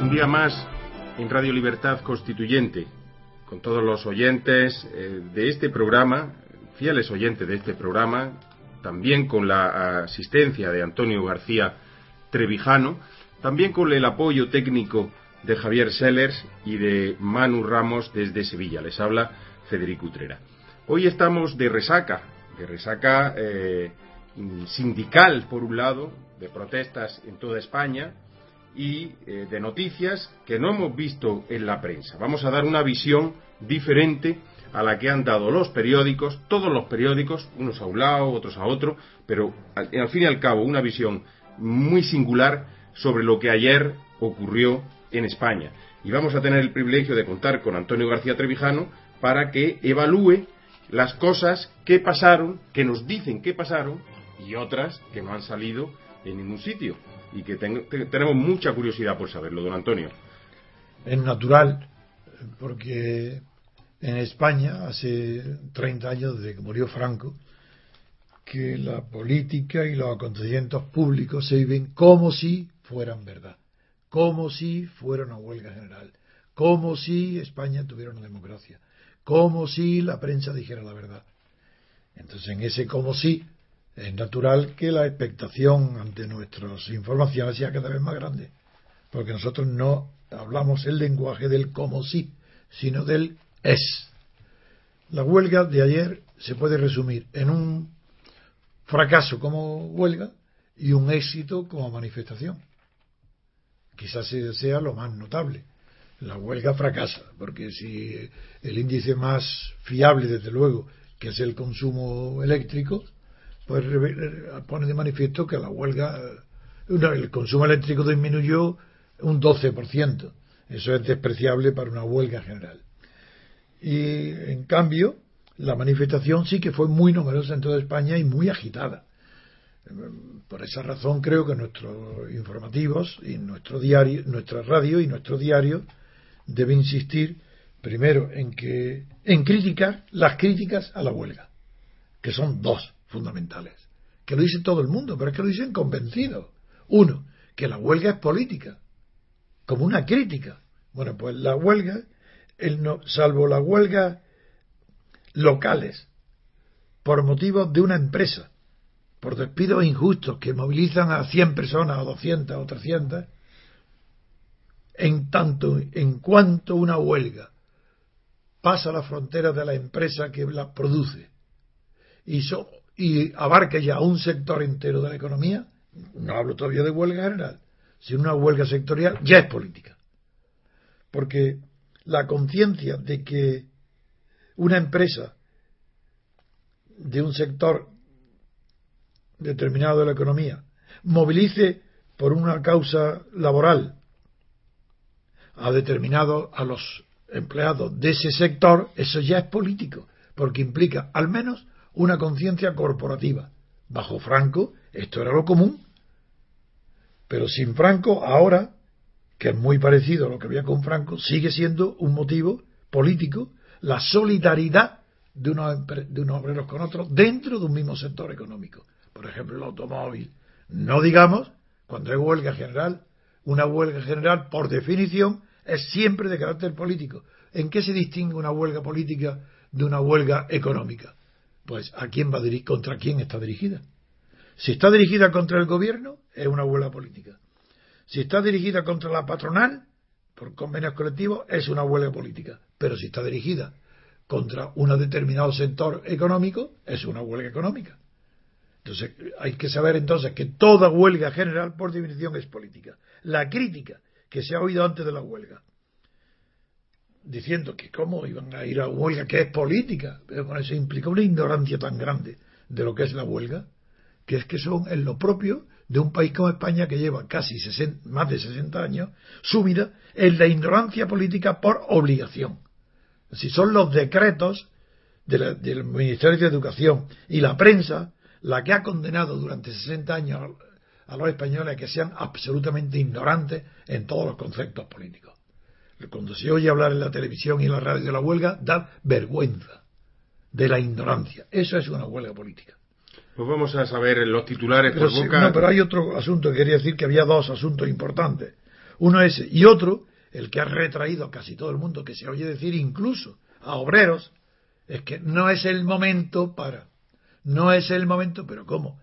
Un día más en Radio Libertad Constituyente, con todos los oyentes eh, de este programa, fieles oyentes de este programa, también con la asistencia de Antonio García Trevijano, también con el apoyo técnico de Javier Sellers y de Manu Ramos desde Sevilla. Les habla Federico Utrera. Hoy estamos de resaca, de resaca eh, sindical por un lado, de protestas en toda España y eh, de noticias que no hemos visto en la prensa. Vamos a dar una visión diferente a la que han dado los periódicos, todos los periódicos, unos a un lado, otros a otro, pero al, al fin y al cabo una visión muy singular sobre lo que ayer ocurrió en España. Y vamos a tener el privilegio de contar con Antonio García Trevijano para que evalúe las cosas que pasaron, que nos dicen que pasaron, y otras que no han salido en ningún sitio, y que ten, te, tenemos mucha curiosidad por saberlo, don Antonio. Es natural, porque en España, hace 30 años desde que murió Franco, que la política y los acontecimientos públicos se viven como si fueran verdad, como si fuera una huelga general, como si España tuviera una democracia, como si la prensa dijera la verdad. Entonces, en ese como si, es natural que la expectación ante nuestras informaciones sea cada vez más grande, porque nosotros no hablamos el lenguaje del como si, sino del es. La huelga de ayer se puede resumir en un fracaso como huelga y un éxito como manifestación. Quizás sea lo más notable. La huelga fracasa, porque si el índice más fiable, desde luego, que es el consumo eléctrico, pues pone de manifiesto que la huelga, el consumo eléctrico disminuyó un 12%. Eso es despreciable para una huelga general. Y en cambio, la manifestación sí que fue muy numerosa en toda España y muy agitada. Por esa razón creo que nuestros informativos y nuestro diario, nuestra radio y nuestro diario deben insistir primero en que en criticar las críticas a la huelga, que son dos fundamentales, que lo dice todo el mundo, pero es que lo dicen convencidos. Uno, que la huelga es política, como una crítica. Bueno, pues la huelga, el no, salvo la huelga locales, por motivos de una empresa, por despidos injustos que movilizan a 100 personas, o 200 o 300, en tanto, en cuanto una huelga pasa la frontera de la empresa que la produce y, so, y abarca ya un sector entero de la economía, no hablo todavía de huelga general, sino una huelga sectorial, ya es política. Porque la conciencia de que una empresa de un sector determinado de la economía movilice por una causa laboral a determinado a los empleados de ese sector, eso ya es político, porque implica al menos una conciencia corporativa. Bajo Franco esto era lo común, pero sin Franco ahora, que es muy parecido a lo que había con Franco, sigue siendo un motivo político la solidaridad de unos, de unos obreros con otros dentro de un mismo sector económico. Por ejemplo, el automóvil. No digamos, cuando hay huelga general, una huelga general, por definición, es siempre de carácter político. ¿En qué se distingue una huelga política de una huelga económica? Pues a quién va a dirigir, contra quién está dirigida. Si está dirigida contra el gobierno, es una huelga política. Si está dirigida contra la patronal, por convenios colectivos, es una huelga política. Pero si está dirigida contra un determinado sector económico, es una huelga económica. Entonces, hay que saber entonces que toda huelga general, por definición, es política. La crítica que se ha oído antes de la huelga, diciendo que cómo iban a ir a huelga, que es política, pero con eso implica una ignorancia tan grande de lo que es la huelga, que es que son en lo propio de un país como España que lleva casi más de 60 años sumida en la ignorancia política por obligación. Si son los decretos del Ministerio de Educación y la prensa la que ha condenado durante 60 años a los españoles a que sean absolutamente ignorantes en todos los conceptos políticos. Cuando se oye hablar en la televisión y en la radio de la huelga, da vergüenza de la ignorancia. Eso es una huelga política. Pues vamos a saber los titulares pero, No, pero hay otro asunto que quería decir que había dos asuntos importantes. Uno es y otro, el que ha retraído a casi todo el mundo, que se oye decir incluso a obreros, es que no es el momento para. No es el momento, pero ¿cómo?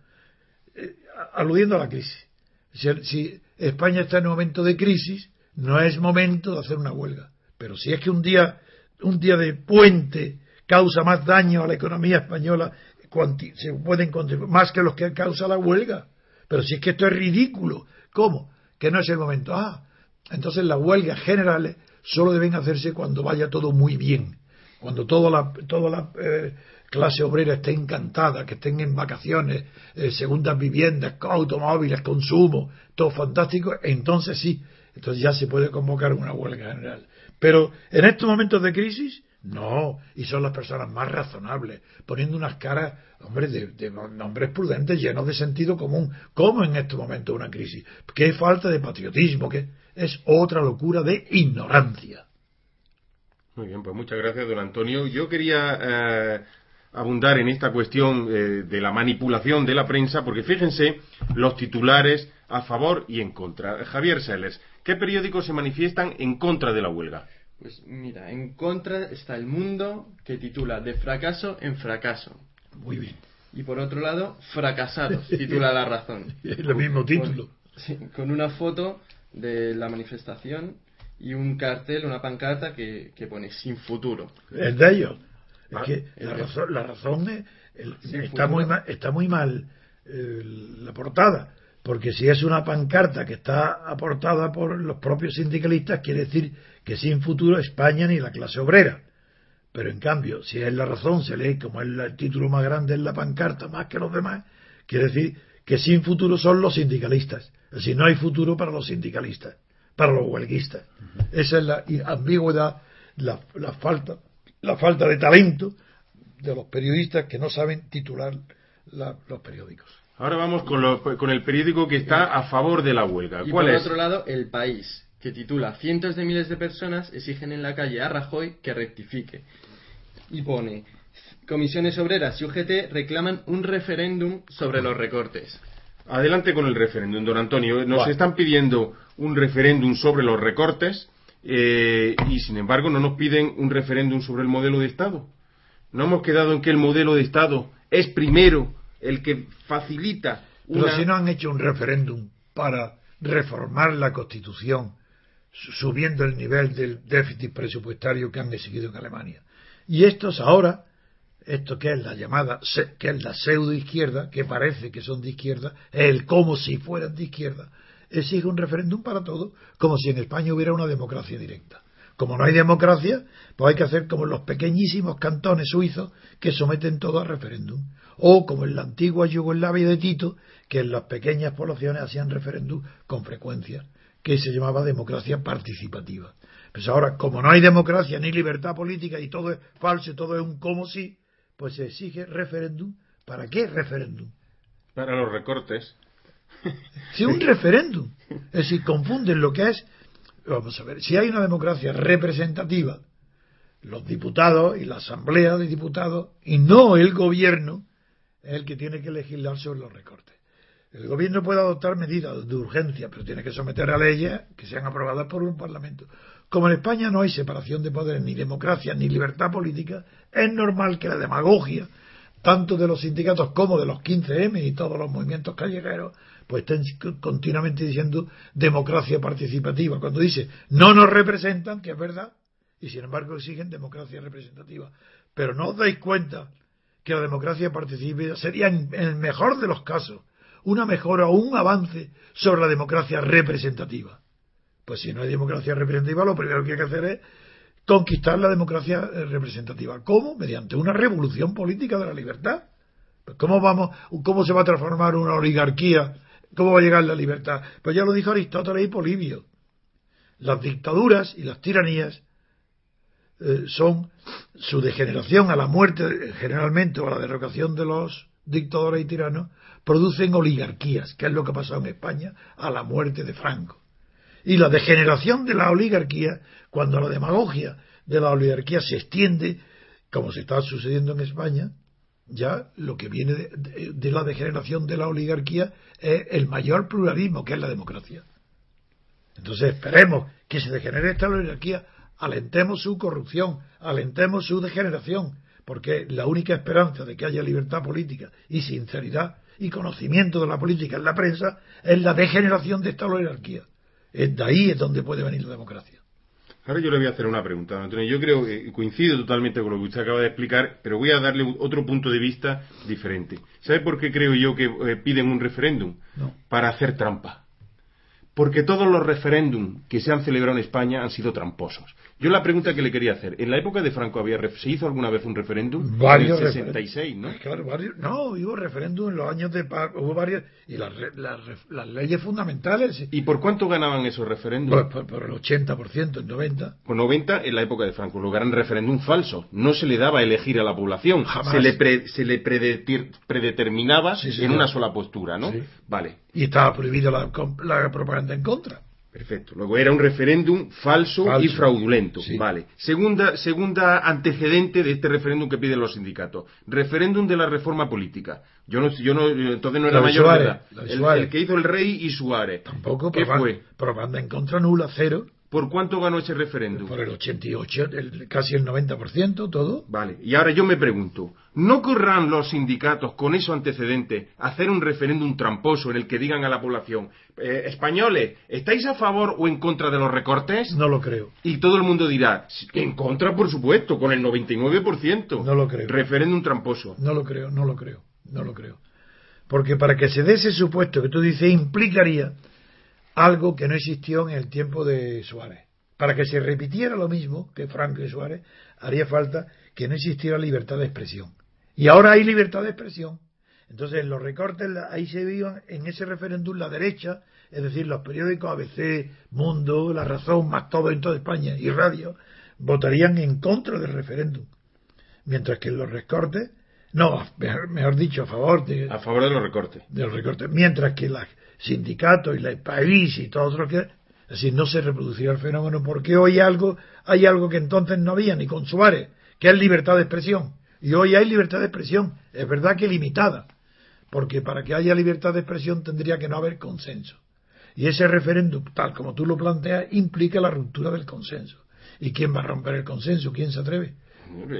Eh, aludiendo a la crisis. Si, España está en un momento de crisis, no es momento de hacer una huelga. Pero si es que un día, un día de puente causa más daño a la economía española, se pueden más que los que causa la huelga. Pero si es que esto es ridículo, ¿cómo? Que no es el momento. Ah, entonces las huelgas generales solo deben hacerse cuando vaya todo muy bien, cuando toda la, toda la eh, clase obrera esté encantada, que estén en vacaciones, eh, segundas viviendas, automóviles, consumo, todo fantástico, entonces sí, entonces ya se puede convocar una huelga general. Pero en estos momentos de crisis, no, y son las personas más razonables, poniendo unas caras, hombre, de, de, hombres prudentes, llenos de sentido común. ¿Cómo en estos momentos una crisis? ¿Qué falta de patriotismo? que Es otra locura de ignorancia. Muy bien, pues muchas gracias, don Antonio. Yo quería eh, abundar en esta cuestión eh, de la manipulación de la prensa, porque fíjense los titulares a favor y en contra. Javier Sellers, ¿qué periódicos se manifiestan en contra de la huelga? Pues mira, en contra está El Mundo, que titula De fracaso en fracaso. Muy bien. Y por otro lado, Fracasados, titula La Razón. El mismo título. Con, una foto de la manifestación y un cartel, una pancarta que, que pone Sin futuro. Es de ellos. Es que la razón, la razón está, muy mal, está muy mal la portada, porque si es una pancarta que está aportada por los propios sindicalistas, quiere decir que sin futuro España ni la clase obrera. Pero en cambio, si es la razón, se lee como es el título más grande en la pancarta, más que los demás, quiere decir que sin futuro son los sindicalistas. Es decir, no hay futuro para los sindicalistas, para los huelguistas. Esa es la ambigüedad, la falta la falta de talento de los periodistas que no saben titular los periódicos. Ahora vamos con, el periódico que está a favor de la huelga. Y por otro lado, El País, que titula Cientos de miles de personas exigen en la calle a Rajoy que rectifique. Y pone Comisiones Obreras y UGT reclaman un referéndum sobre los recortes. Adelante con el referéndum, don Antonio. Nos están pidiendo un referéndum sobre los recortes eh, y sin embargo no nos piden un referéndum sobre el modelo de Estado. No hemos quedado en que el modelo de Estado es primero el que facilita. Pero si no han hecho un referéndum para reformar la Constitución, subiendo el nivel del déficit presupuestario que han decidido en Alemania. Y estos ahora, esto que es la llamada, que es la pseudo izquierda, que parece que son de izquierda, el como si fueran de izquierda, exige un referéndum para todo, como si en España hubiera una democracia directa. Como no hay democracia, pues hay que hacer como los pequeñísimos cantones suizos que someten todo a referéndum. O como en la antigua Yugoslavia de Tito, que en las pequeñas poblaciones hacían referéndum con frecuencia, que se llamaba democracia participativa. Pues ahora, como no hay democracia ni libertad política y todo es falso, todo es un como si, pues se exige referéndum. ¿Para qué referéndum? Para los recortes. Si un referéndum. Es decir, confunden lo que es. Vamos a ver, si hay una democracia representativa, los diputados y la asamblea de diputados, y no el gobierno, es el que tiene que legislar sobre los recortes. El gobierno puede adoptar medidas de urgencia, pero tiene que someter a leyes que sean aprobadas por un parlamento. Como en España no hay separación de poderes, ni democracia, ni libertad política, es normal que la demagogia, tanto de los sindicatos como de los 15M y todos los movimientos callejeros, pues están continuamente diciendo democracia participativa. Cuando dice no nos representan, que es verdad, y sin embargo exigen democracia representativa. Pero no os dais cuenta que la democracia participativa sería, en el mejor de los casos, una mejora o un avance sobre la democracia representativa. Pues si no hay democracia representativa, lo primero que hay que hacer es conquistar la democracia eh, representativa. ¿Cómo? Mediante una revolución política de la libertad. Pues ¿Cómo, vamos, ¿Cómo se va a transformar una oligarquía? ¿Cómo va a llegar la libertad? Pues ya lo dijo Aristóteles y Polibio. Las dictaduras y las tiranías eh, son su degeneración a la muerte generalmente o a la derrocación de los dictadores y tiranos producen oligarquías, que es lo que ha pasado en España a la muerte de Franco. Y la degeneración de la oligarquía, cuando la demagogia de la oligarquía se extiende, como se está sucediendo en España, ya lo que viene de, la degeneración de la oligarquía es el mayor pluralismo, que es la democracia. Entonces esperemos que se degenere esta oligarquía alentemos su corrupción, alentemos su degeneración, porque la única esperanza de que haya libertad política y sinceridad y conocimiento de la política en la prensa es la degeneración de esta oligarquía. Es de ahí es donde puede venir la democracia. Ahora yo le voy a hacer una pregunta, Antonio. Yo creo que coincido totalmente con lo que usted acaba de explicar, pero voy a darle otro punto de vista diferente. ¿Sabe por qué creo yo que eh, piden un referéndum? No. Para hacer trampa porque todos los referéndums que se han celebrado en España han sido tramposos. Yo la pregunta que le quería hacer, ¿en la época de Franco había se hizo alguna vez un referéndum? Varios. En el 66, ¿no? Claro, varios. No, hubo referéndum en los años de paz, hubo varios y las, las, las leyes fundamentales. ¿Y por cuánto ganaban esos referéndums? Pues por, por, el 80%, el 90. Por 90 en la época de Franco, lo eran referéndum falso. No se le daba a elegir a la población, Jamás. se le pre, se le predeterminaba Sí, sí, en sí. una sola postura, ¿no? Sí. Vale. Y estaba prohibida la, la propaganda en contra. Perfecto. Luego era un referéndum falso, Falso. y fraudulento. Sí. Vale. Segunda, segunda antecedente de este referéndum que piden los sindicatos. Referéndum de la reforma política. Yo no, yo no, entonces no era La mayor Suárez, la El, que hizo el rey y Suárez. Tampoco ¿Qué propaganda, fue? propaganda en contra nula, cero. ¿Por cuánto ganó ese referéndum? Por el 88, el- casi el 90%, todo. Vale, y ahora yo me pregunto, ¿no querrán los sindicatos con esos antecedentes hacer un referéndum tramposo en el que digan a la población, eh, españoles, ¿estáis a favor o en contra de los recortes? No lo creo. Y todo el mundo dirá, en contra, por supuesto, con el 99%. No lo creo. Referéndum tramposo. No lo creo, no lo creo, no lo creo. Porque para que se dé ese supuesto que tú dices implicaría algo que no existió en el tiempo de Suárez. Para que se repitiera lo mismo que Franco y Suárez, haría falta que no existiera libertad de expresión. Y ahora hay libertad de expresión. Entonces, en los recortes, ahí se vio en ese referéndum la derecha, es decir, los periódicos ABC, Mundo, La Razón, más todo en toda España y Radio, votarían en contra del referéndum. Mientras que en los recortes, no, mejor, dicho, a favor de, A favor de los recortes. de los recortes, mientras que los sindicatos y la país y todo otro que es decir, no se reproducirá el fenómeno porque hoy algo, hay algo que entonces no había ni con Suárez, que es libertad de expresión. Y hoy hay libertad de expresión, es verdad que limitada, porque para que haya libertad de expresión tendría que no haber consenso. Y ese referéndum, tal como tú lo planteas, implica la ruptura del consenso. ¿Y quién va a romper el consenso? ¿Quién se atreve?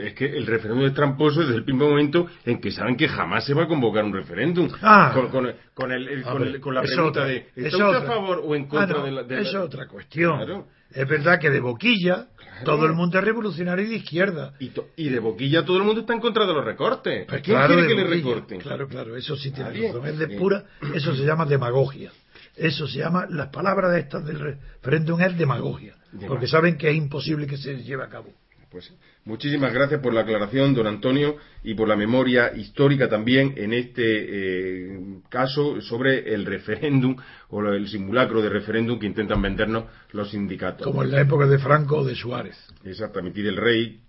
Es que el referéndum es tramposo desde el primer momento en que saben que jamás se va a convocar un referéndum. Ah. con, con- con el- el- con, el- con la pregunta otra, de es ¿está usted otra. a favor o en contra Ah, no, de la... de la- es otra cuestión. Claro. Es verdad que de boquilla todo el mundo es revolucionario y de izquierda. Y, de boquilla todo el mundo está en contra de los recortes. Pues ¿Quién claro, quiere que le recorten? Claro, claro, eso sí tiene Nadie. razón. Es de pura, eso se llama demagogia. Eso se llama, las palabras de estas del referéndum es. Demagogia. Porque saben que es imposible que se lleve a cabo. Pues muchísimas gracias por la aclaración, don Antonio, y por la memoria histórica también en este eh, caso sobre el referéndum o el simulacro de referéndum que intentan vendernos los sindicatos. Como en la época de Franco o de Suárez. Exactamente, y del rey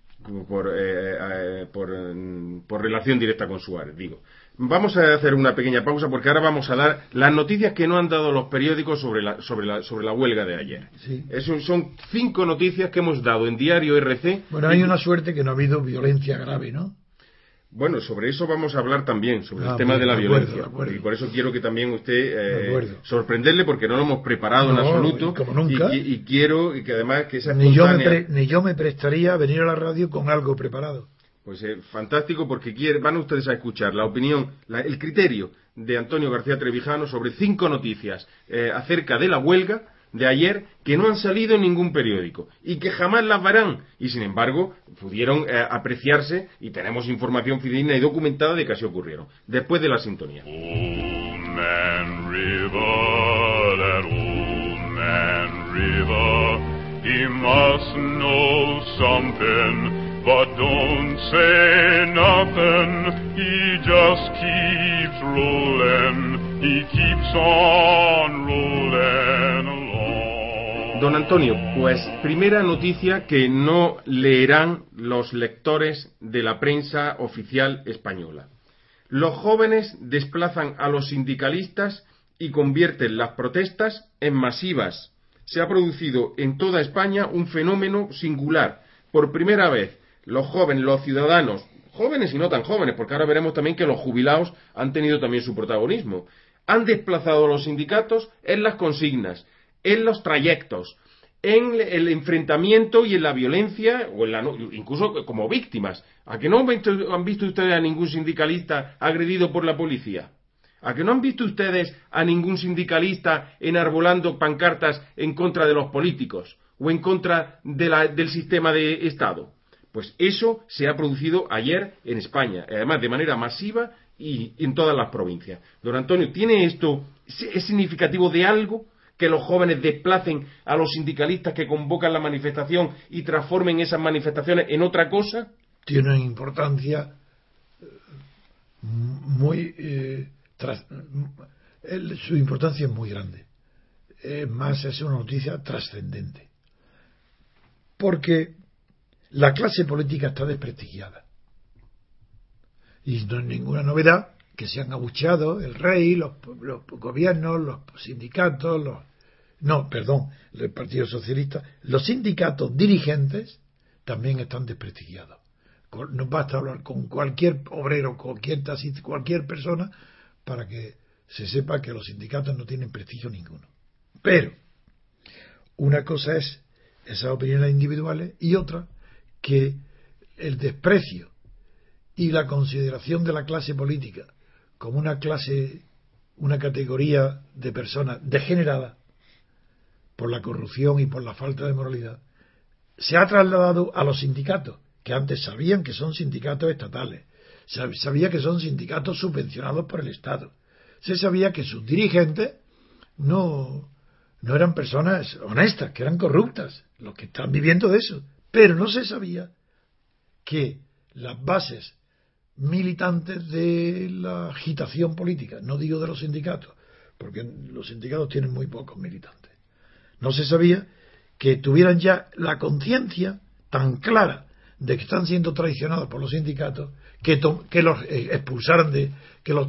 por, eh, eh, por, mm, por relación directa con Suárez, digo. Vamos a hacer una pequeña pausa porque ahora vamos a dar las noticias que no han dado los periódicos sobre la, sobre la, sobre la huelga de ayer. Sí. Eso son cinco noticias que hemos dado en Diario RC. Bueno, hay una suerte que no ha habido violencia grave, ¿no? Bueno, sobre eso vamos a hablar también, sobre Ah, el tema bien, de la acuerdo, violencia. Y por eso quiero que también usted eh, sorprenderle porque no lo hemos preparado en absoluto. y como nunca. Y, y quiero y que además que esa Ni yo, me pre- ni yo me prestaría a venir a la radio con algo preparado. Pues eh, fantástico porque quiere- van ustedes a escuchar la opinión, la- el criterio de Antonio García Trevijano sobre cinco noticias eh, acerca de la huelga de ayer que no han salido en ningún periódico y que jamás las verán y sin embargo pudieron eh, apreciarse y tenemos información fidedigna y documentada de que así ocurrieron. Después de la sintonía. But don't say nothing. He just keeps rolling. He keeps on rolling. Don Antonio, pues primera noticia que no leerán los lectores de la prensa oficial española. Los jóvenes desplazan a los sindicalistas y convierten las protestas en masivas se ha producido en toda España un fenómeno singular. Por primera vez, los jóvenes, los ciudadanos, jóvenes y no tan jóvenes, porque ahora veremos también que los jubilados han tenido también su protagonismo, han desplazado a los sindicatos en las consignas, en los trayectos, en el enfrentamiento y en la violencia, o incluso como víctimas. ¿A que no han visto ustedes a ningún sindicalista agredido por la policía? ¿A que no han visto ustedes a ningún sindicalista enarbolando pancartas en contra de los políticos o en contra del sistema de Estado? Pues eso se ha producido ayer en España, además de manera masiva y en todas las provincias. Don Antonio, ¿tiene esto, es significativo de algo? que los jóvenes desplacen a los sindicalistas que convocan la manifestación y transformen esas manifestaciones en otra cosa? Tiene una importancia eh, muy eh, su importancia es muy grande. Es más, es una noticia trascendente. Porque la clase política está desprestigiada. Y no es ninguna novedad que se han abucheado el rey, los, los gobiernos, los sindicatos, los. No, perdón, el Partido Socialista. Los sindicatos dirigentes también están desprestigiados. No basta hablar con cualquier obrero, cualquier, cualquier persona para que se sepa que los sindicatos no tienen prestigio ninguno. Pero una cosa es esas opiniones individuales y otra que el desprecio y la consideración de la clase política como una clase, una categoría de personas degeneradas por la corrupción y por la falta de moralidad, se ha trasladado a los sindicatos, que antes sabían que son sindicatos estatales, sabía que son sindicatos subvencionados por el Estado. Se sabía que sus dirigentes no, no eran personas honestas, que eran corruptas, los que están viviendo de eso. Pero no se sabía que las bases militantes de la agitación política, no digo de los sindicatos, porque los sindicatos tienen muy pocos militantes, no se sabía que tuvieran ya la conciencia tan clara de que están siendo traicionados por los sindicatos, que, que los eh, expulsaran de, que los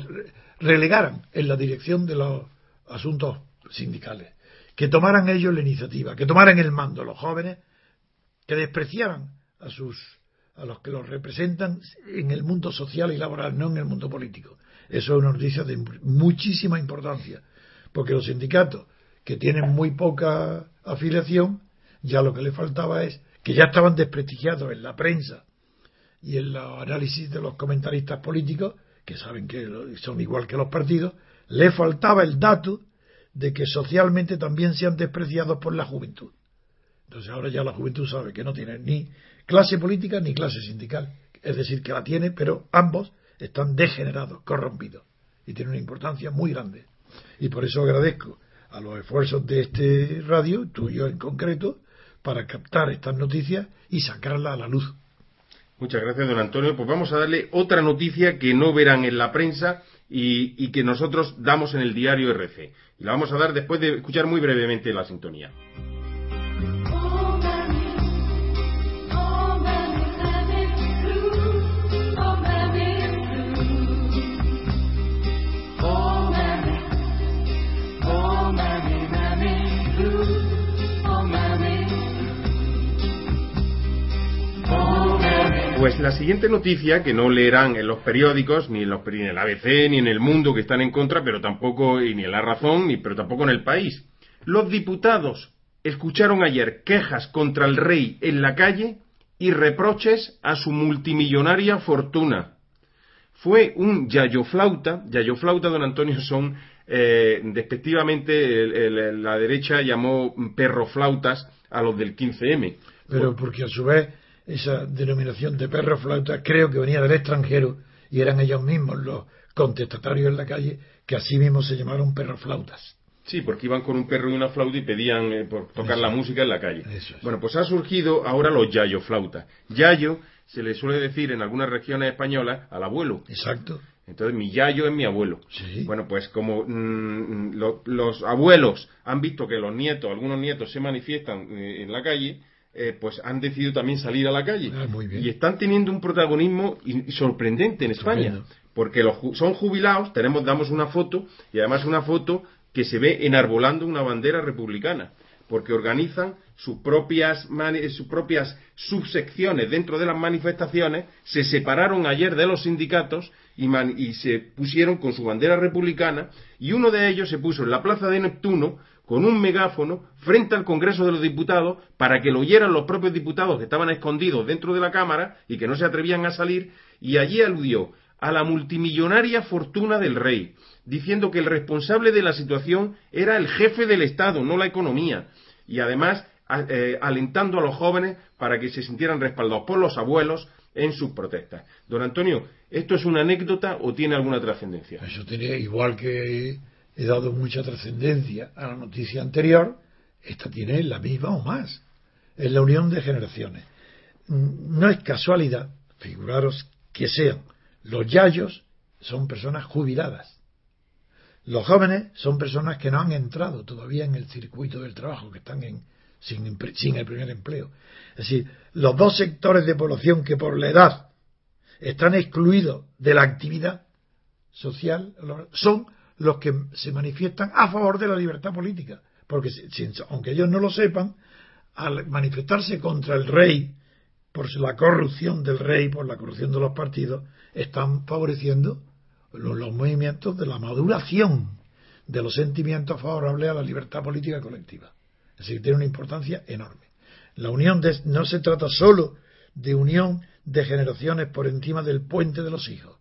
relegaran en la dirección de los asuntos sindicales, que tomaran ellos la iniciativa, que tomaran el mando los jóvenes, que despreciaran a sus a los que los representan en el mundo social y laboral, no en el mundo político. Eso es una noticia de muchísima importancia, porque los sindicatos que tienen muy poca afiliación, ya lo que les faltaba es que ya estaban desprestigiados en la prensa y en los análisis de los comentaristas políticos, que saben que son igual que los partidos, le faltaba el dato de que socialmente también sean despreciados por la juventud. Entonces ahora ya la juventud sabe que no tiene ni clase política ni clase sindical. Es decir, que la tiene, pero ambos están degenerados, corrompidos. Y tiene una importancia muy grande. Y por eso agradezco a los esfuerzos de este radio, tuyo en concreto, para captar estas noticias y sacarlas a la luz. Muchas gracias, don Antonio. Pues vamos a darle otra noticia que no verán en la prensa y, y que nosotros damos en el diario RC. Y la vamos a dar después de escuchar muy brevemente la sintonía. Pues la siguiente noticia, que no leerán en los periódicos, ni en, los, ni en el ABC, ni en el mundo que están en contra, pero tampoco, ni en la razón, ni, pero tampoco en el país. Los diputados escucharon ayer quejas contra el rey en la calle y reproches a su multimillonaria fortuna. Fue un yayoflauta, yayoflauta, don Antonio, son, eh, despectivamente, la derecha llamó perroflautas a los del 15M. Pero porque a su vez esa denominación de perro flauta creo que venía del extranjero y eran ellos mismos los contestatarios en la calle que así mismo se llamaron perro flautas. Sí, porque iban con un perro y una flauta y pedían eh, por tocar Eso. la música en la calle. Eso es. Bueno, pues ha surgido ahora los yayo flautas. Yayo se le suele decir en algunas regiones españolas al abuelo. Exacto. Entonces mi yayo es mi abuelo. Sí. Bueno, pues como mm, lo- los abuelos han visto que los nietos, algunos nietos se manifiestan eh, en la calle, eh, pues han decidido también salir a la calle. Ah, muy bien. Y están teniendo un protagonismo sorprendente en España. Estupendo. Porque los ju- son jubilados, tenemos, damos una foto, y además una foto que se ve enarbolando una bandera republicana. Porque organizan sus propias, sus propias subsecciones dentro de las manifestaciones, se separaron ayer de los sindicatos y, man- y se pusieron con su bandera republicana, y uno de ellos se puso en la plaza de Neptuno con un megáfono frente al Congreso de los Diputados para que lo oyeran los propios diputados que estaban escondidos dentro de la Cámara y que no se atrevían a salir, y allí aludió a la multimillonaria fortuna del rey, diciendo que el responsable de la situación era el jefe del Estado, no la economía, y además eh, alentando a los jóvenes para que se sintieran respaldados por los abuelos en sus protestas. Don Antonio, ¿esto es una anécdota o tiene alguna trascendencia? Eso tiene, igual que he dado mucha trascendencia a la noticia anterior, esta tiene la misma o más. Es la unión de generaciones. Mm, No es casualidad, figuraros que sean los yayos son personas jubiladas. Los jóvenes son personas que no han entrado todavía en el circuito del trabajo, que están en, sin, sin el primer empleo. Es decir, los dos sectores de población que por la edad están excluidos de la actividad social son los que se manifiestan a favor de la libertad política. Porque si- aunque ellos no lo sepan, al manifestarse contra el rey por la corrupción del rey, por la corrupción de los partidos, están favoreciendo los, los movimientos de la maduración de los sentimientos favorables a la libertad política colectiva. Es decir, tiene una importancia enorme. La unión de- no se trata solo de unión de generaciones por encima del puente de los hijos,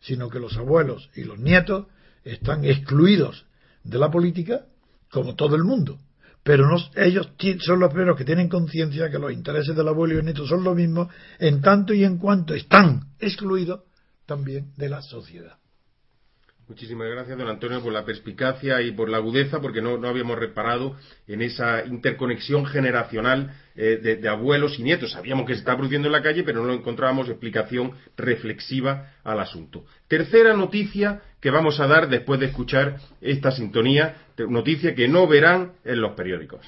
sino que los abuelos y los nietos están excluidos de la política como todo el mundo. Pero ellos son los primeros que tienen conciencia que los intereses del abuelo y el nieto son los mismos en tanto y en cuanto están excluidos también de la sociedad. Muchísimas gracias, don Antonio, por la perspicacia y por la agudeza, porque no, no habíamos reparado en esa interconexión generacional eh, de, de abuelos y nietos. Sabíamos que se está produciendo en la calle, pero no encontrábamos explicación reflexiva al asunto. Tercera noticia que vamos a dar después de escuchar esta sintonía, noticia que no verán en los periódicos.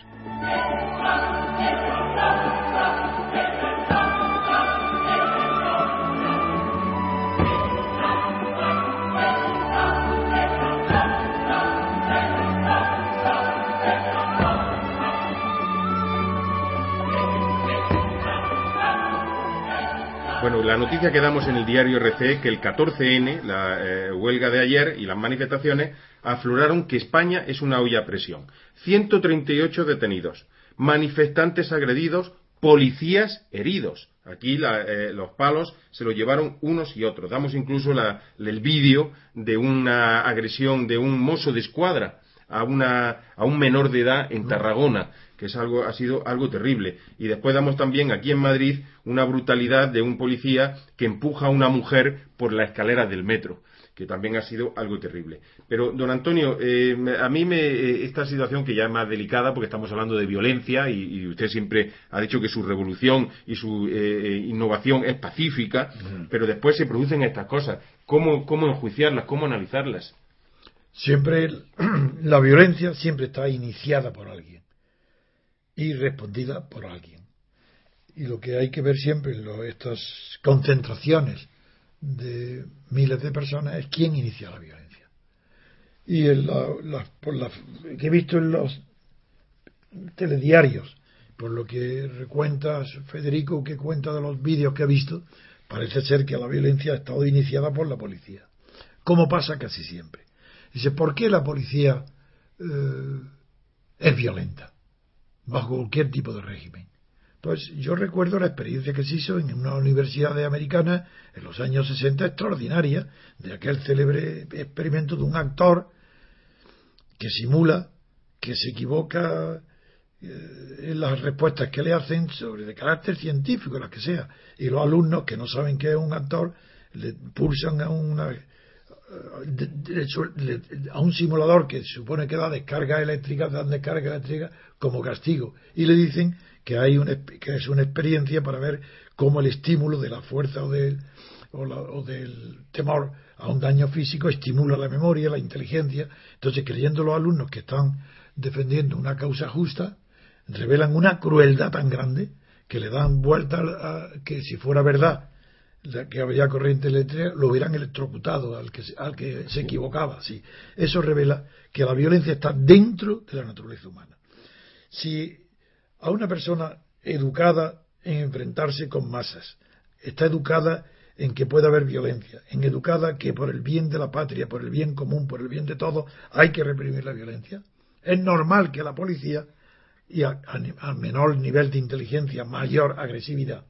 Bueno, la noticia que damos en el diario RC es que el 14N, la eh, huelga de ayer y las manifestaciones, afloraron que España es una olla a presión. 138 detenidos, manifestantes agredidos, policías heridos. Aquí la- eh, los palos se los llevaron unos y otros. Damos incluso la- el vídeo de una agresión de un mozo de escuadra a, una, a un menor de edad en Tarragona, que es algo, ha sido algo terrible. Y después damos también aquí en Madrid una brutalidad de un policía que empuja a una mujer por la escalera del metro, que también ha sido algo terrible. Pero, don Antonio, eh, a mí me, eh, esta situación que ya es más delicada, porque estamos hablando de violencia y, y usted siempre ha dicho que su revolución y su eh, eh, innovación es pacífica, pero después se producen estas cosas. ¿Cómo, cómo enjuiciarlas? ¿Cómo analizarlas? Siempre la violencia siempre está iniciada por alguien y respondida por alguien. Y lo que hay que ver siempre en estas concentraciones de miles de personas es quién inicia la violencia. Y en la- por que he visto en los telediarios, por lo que recuenta Federico, que cuenta de los vídeos que ha visto, parece ser que la violencia ha estado iniciada por la policía. Como pasa casi siempre. Dice, ¿por qué la policía eh, es violenta? Bajo cualquier tipo de régimen. Pues yo recuerdo la experiencia que se hizo en una universidad americana en los años 60 extraordinaria, de aquel célebre experimento de un actor que simula que se equivoca eh, en las respuestas que le hacen sobre de carácter científico, las que sea, y los alumnos que no saben que es un actor le pulsan a una a un simulador que se supone que da descarga eléctrica, dan descarga eléctrica como castigo. Y le dicen que, hay una, que es una experiencia para ver cómo el estímulo de la fuerza o, del o, la- o del temor a un daño físico estimula la memoria, la inteligencia. Entonces, creyendo los alumnos que están defendiendo una causa justa, revelan una crueldad tan grande que le dan vuelta a, que si fuera verdad la que había corriente eléctrica lo hubieran electrocutado al que, al que se equivocaba. Sí. Eso revela que la violencia está dentro de la naturaleza humana. Si a una persona educada en enfrentarse con masas, está educada en que puede haber violencia, en educada que por el bien de la patria, por el bien común, por el bien de todos, hay que reprimir la violencia. Es normal que la policía, y a, a- menor nivel de inteligencia, mayor agresividad,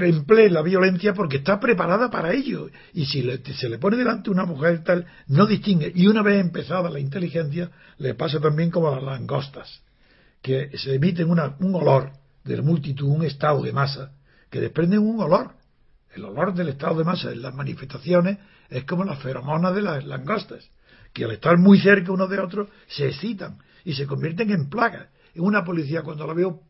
emplee la violencia porque está preparada para ello. Y si le- se le pone delante una mujer tal, no distingue. Y una vez empezada la inteligencia, le pasa también como a las langostas, que se emiten una- un olor de la multitud, un estado de masa, que desprenden un olor. El olor del estado de masa en las manifestaciones es como las feromonas de las langostas, que al estar muy cerca uno de otro se excitan y se convierten en plagas. Una policía, cuando la veo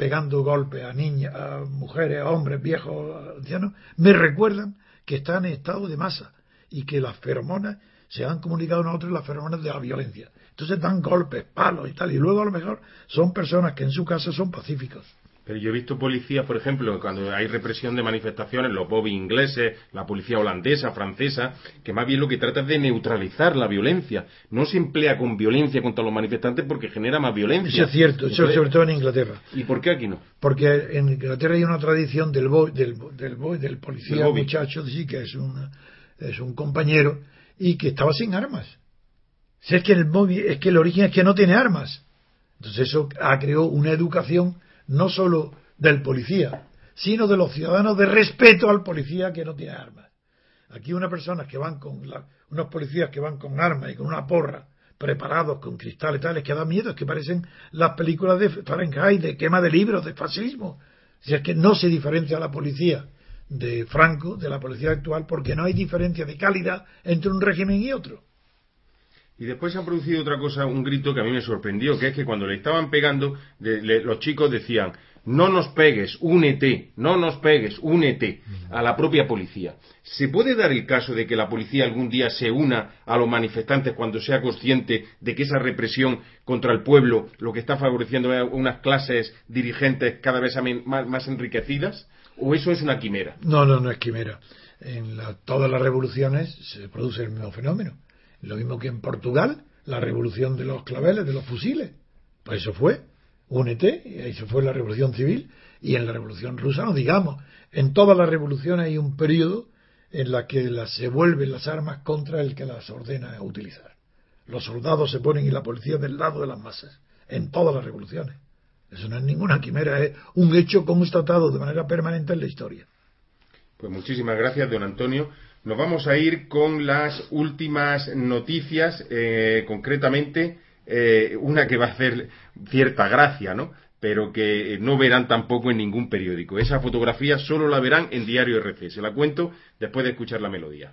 pegando golpes a niñas, a mujeres, a hombres, viejos, ancianos, me recuerdan que están en estado de masa y que las feromonas se han comunicado a nosotros las feromonas de la violencia. Entonces dan golpes, palos y tal, y luego a lo mejor son personas que en su caso son pacíficos. Pero yo he visto policías, por ejemplo, cuando hay represión de manifestaciones, los bobby ingleses, la policía holandesa, francesa, que más bien lo que trata es de neutralizar la violencia. No se emplea con violencia contra los manifestantes porque genera más violencia. Eso es cierto, eso sobre todo en Inglaterra. ¿Y por qué aquí no? Porque en Inglaterra hay una tradición del boy, del, del, boy, del policía Del muchacho, sí, que es un, es un compañero, y que estaba sin armas. Si es que el bobby, es que el origen es que no tiene armas. Entonces eso ha creado una educación no solo del policía, sino de los ciudadanos de respeto al policía que no tiene armas. Aquí una persona que van con la- unos policías que van con armas y con una porra preparados con cristales tales que da miedo, es que parecen las películas de Fahrenheit, de quema de libros, de fascismo. Si es que no se diferencia la policía de Franco de la policía actual porque no hay diferencia de calidad entre un régimen y otro. Y después se ha producido otra cosa, un grito que a mí me sorprendió, que es que cuando le estaban pegando, le- los chicos decían, no nos pegues, únete, no nos pegues, únete a la propia policía. ¿Se puede dar el caso de que la policía algún día se una a los manifestantes cuando sea consciente de que esa represión contra el pueblo lo que está favoreciendo es unas clases dirigentes cada vez más, más enriquecidas? ¿O eso es una quimera? No, no, no es quimera. En la- todas las revoluciones se produce el mismo fenómeno. Lo mismo que en Portugal, la revolución de los claveles, de los fusiles. Pues eso fue. Únete, y se fue la revolución civil. Y en la revolución rusa, no digamos. En todas las revoluciones hay un periodo en la que las- se vuelven las armas contra el que las ordena utilizar. Los soldados se ponen y la policía del lado de las masas. En todas las revoluciones. Eso no es ninguna quimera, es un hecho constatado de manera permanente en la historia. Pues muchísimas gracias, don Antonio. Nos vamos a ir con las últimas noticias, eh, concretamente eh, una que va a hacer cierta gracia, ¿no? Pero que no verán tampoco en ningún periódico. Esa fotografía solo la verán en Diario RC. Se la cuento después de escuchar la melodía.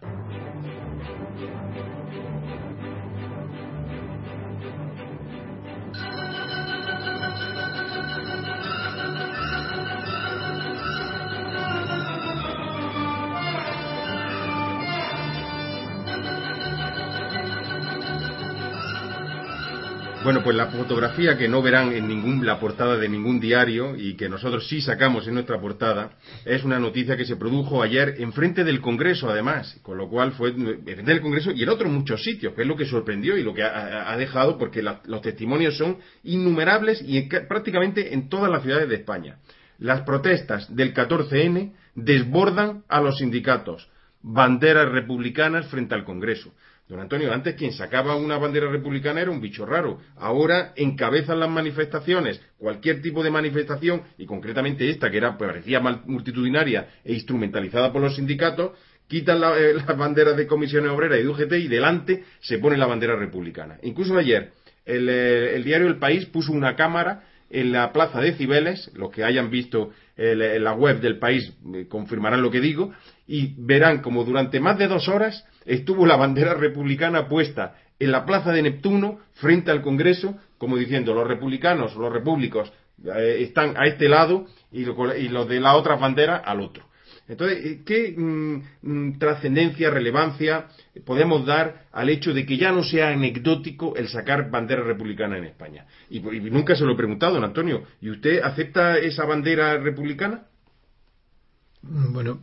Bueno, pues la fotografía que no verán en ningún, la portada de ningún diario y que nosotros sí sacamos en nuestra portada es una noticia que se produjo ayer enfrente del Congreso, además, con lo cual fue enfrente del Congreso y en otros muchos sitios, que es lo que sorprendió y lo que ha, dejado, porque los testimonios son innumerables y en ca- prácticamente en todas las ciudades de España. Las protestas del 14N desbordan a los sindicatos, banderas republicanas frente al Congreso. Don Antonio, antes quien sacaba una bandera republicana era un bicho raro. Ahora encabezan las manifestaciones, cualquier tipo de manifestación, y concretamente esta, que era parecía multitudinaria e instrumentalizada por los sindicatos, quitan eh, las banderas de comisiones obreras y de UGT y delante se pone la bandera republicana. Incluso ayer el, eh, el diario El País puso una cámara en la plaza de Cibeles, los que hayan visto en la web del país eh, confirmarán lo que digo, y verán como durante más de dos horas estuvo la bandera republicana puesta en la plaza de Neptuno frente al Congreso, como diciendo los republicanos, los repúblicos eh, están a este lado y, los de la otra bandera al otro. Entonces, eh, ¿qué mm, mm, trascendencia, relevancia podemos dar al hecho de que ya no sea anecdótico el sacar bandera republicana en España? Y, nunca se lo he preguntado, don Antonio. ¿Y usted acepta esa bandera republicana? Bueno,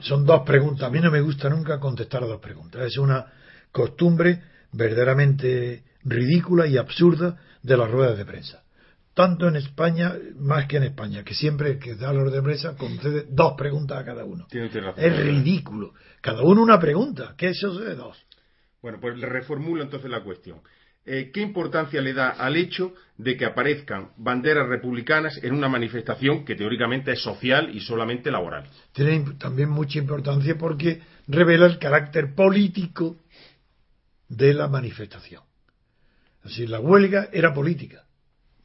son dos preguntas. A mí no me gusta nunca contestar a dos preguntas. Es una costumbre verdaderamente ridícula y absurda de las ruedas de prensa tanto en España, más que en España, que siempre que da la de prensa concede dos preguntas a cada uno. es ridículo. Cada uno una pregunta. ¿Qué es eso de dos? Bueno, pues le reformulo entonces la cuestión. Eh, ¿Qué importancia le da al hecho de que aparezcan banderas republicanas en una manifestación que teóricamente es social y solamente laboral? Tiene también mucha importancia porque revela el carácter político de la manifestación. Así, la huelga era política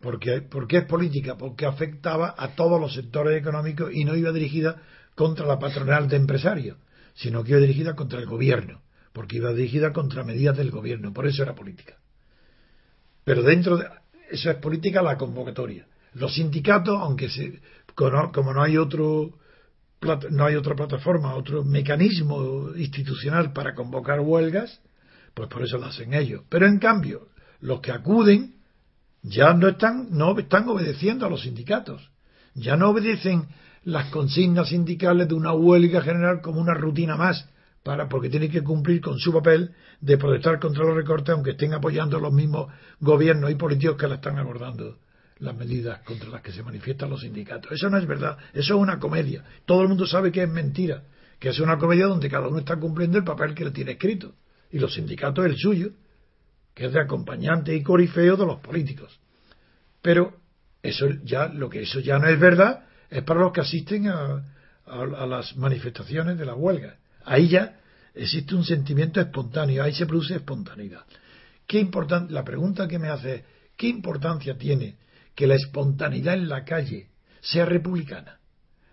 porque, porque es política, porque afectaba a todos los sectores económicos y no iba dirigida contra la patronal de empresarios, sino que iba dirigida contra el gobierno, porque iba dirigida contra medidas del gobierno, por eso era política. Pero dentro de eso es política la convocatoria. Los sindicatos, aunque se, como no hay otro no hay otra plataforma, otro mecanismo institucional para convocar huelgas, pues por eso lo hacen ellos. Pero en cambio, los que acuden ya no están, no están obedeciendo a los sindicatos, ya no obedecen las consignas sindicales de una huelga general como una rutina más, para, porque tienen que cumplir con su papel de protestar contra los recortes, aunque estén apoyando los mismos gobiernos y políticos que la están abordando las medidas contra las que se manifiestan los sindicatos. Eso no es verdad, eso es una comedia. Todo el mundo sabe que es mentira, que es una comedia donde cada uno está cumpliendo el papel que le tiene escrito, y los sindicatos el suyo que es de acompañante y corifeo de los políticos. Pero eso ya, lo que eso ya no es verdad, es para los que asisten a, las manifestaciones de la huelga. Ahí ya existe un sentimiento espontáneo, ahí se produce espontaneidad. ¿Qué importante, la pregunta que me hace es, ¿qué importancia tiene que la espontaneidad en la calle sea republicana?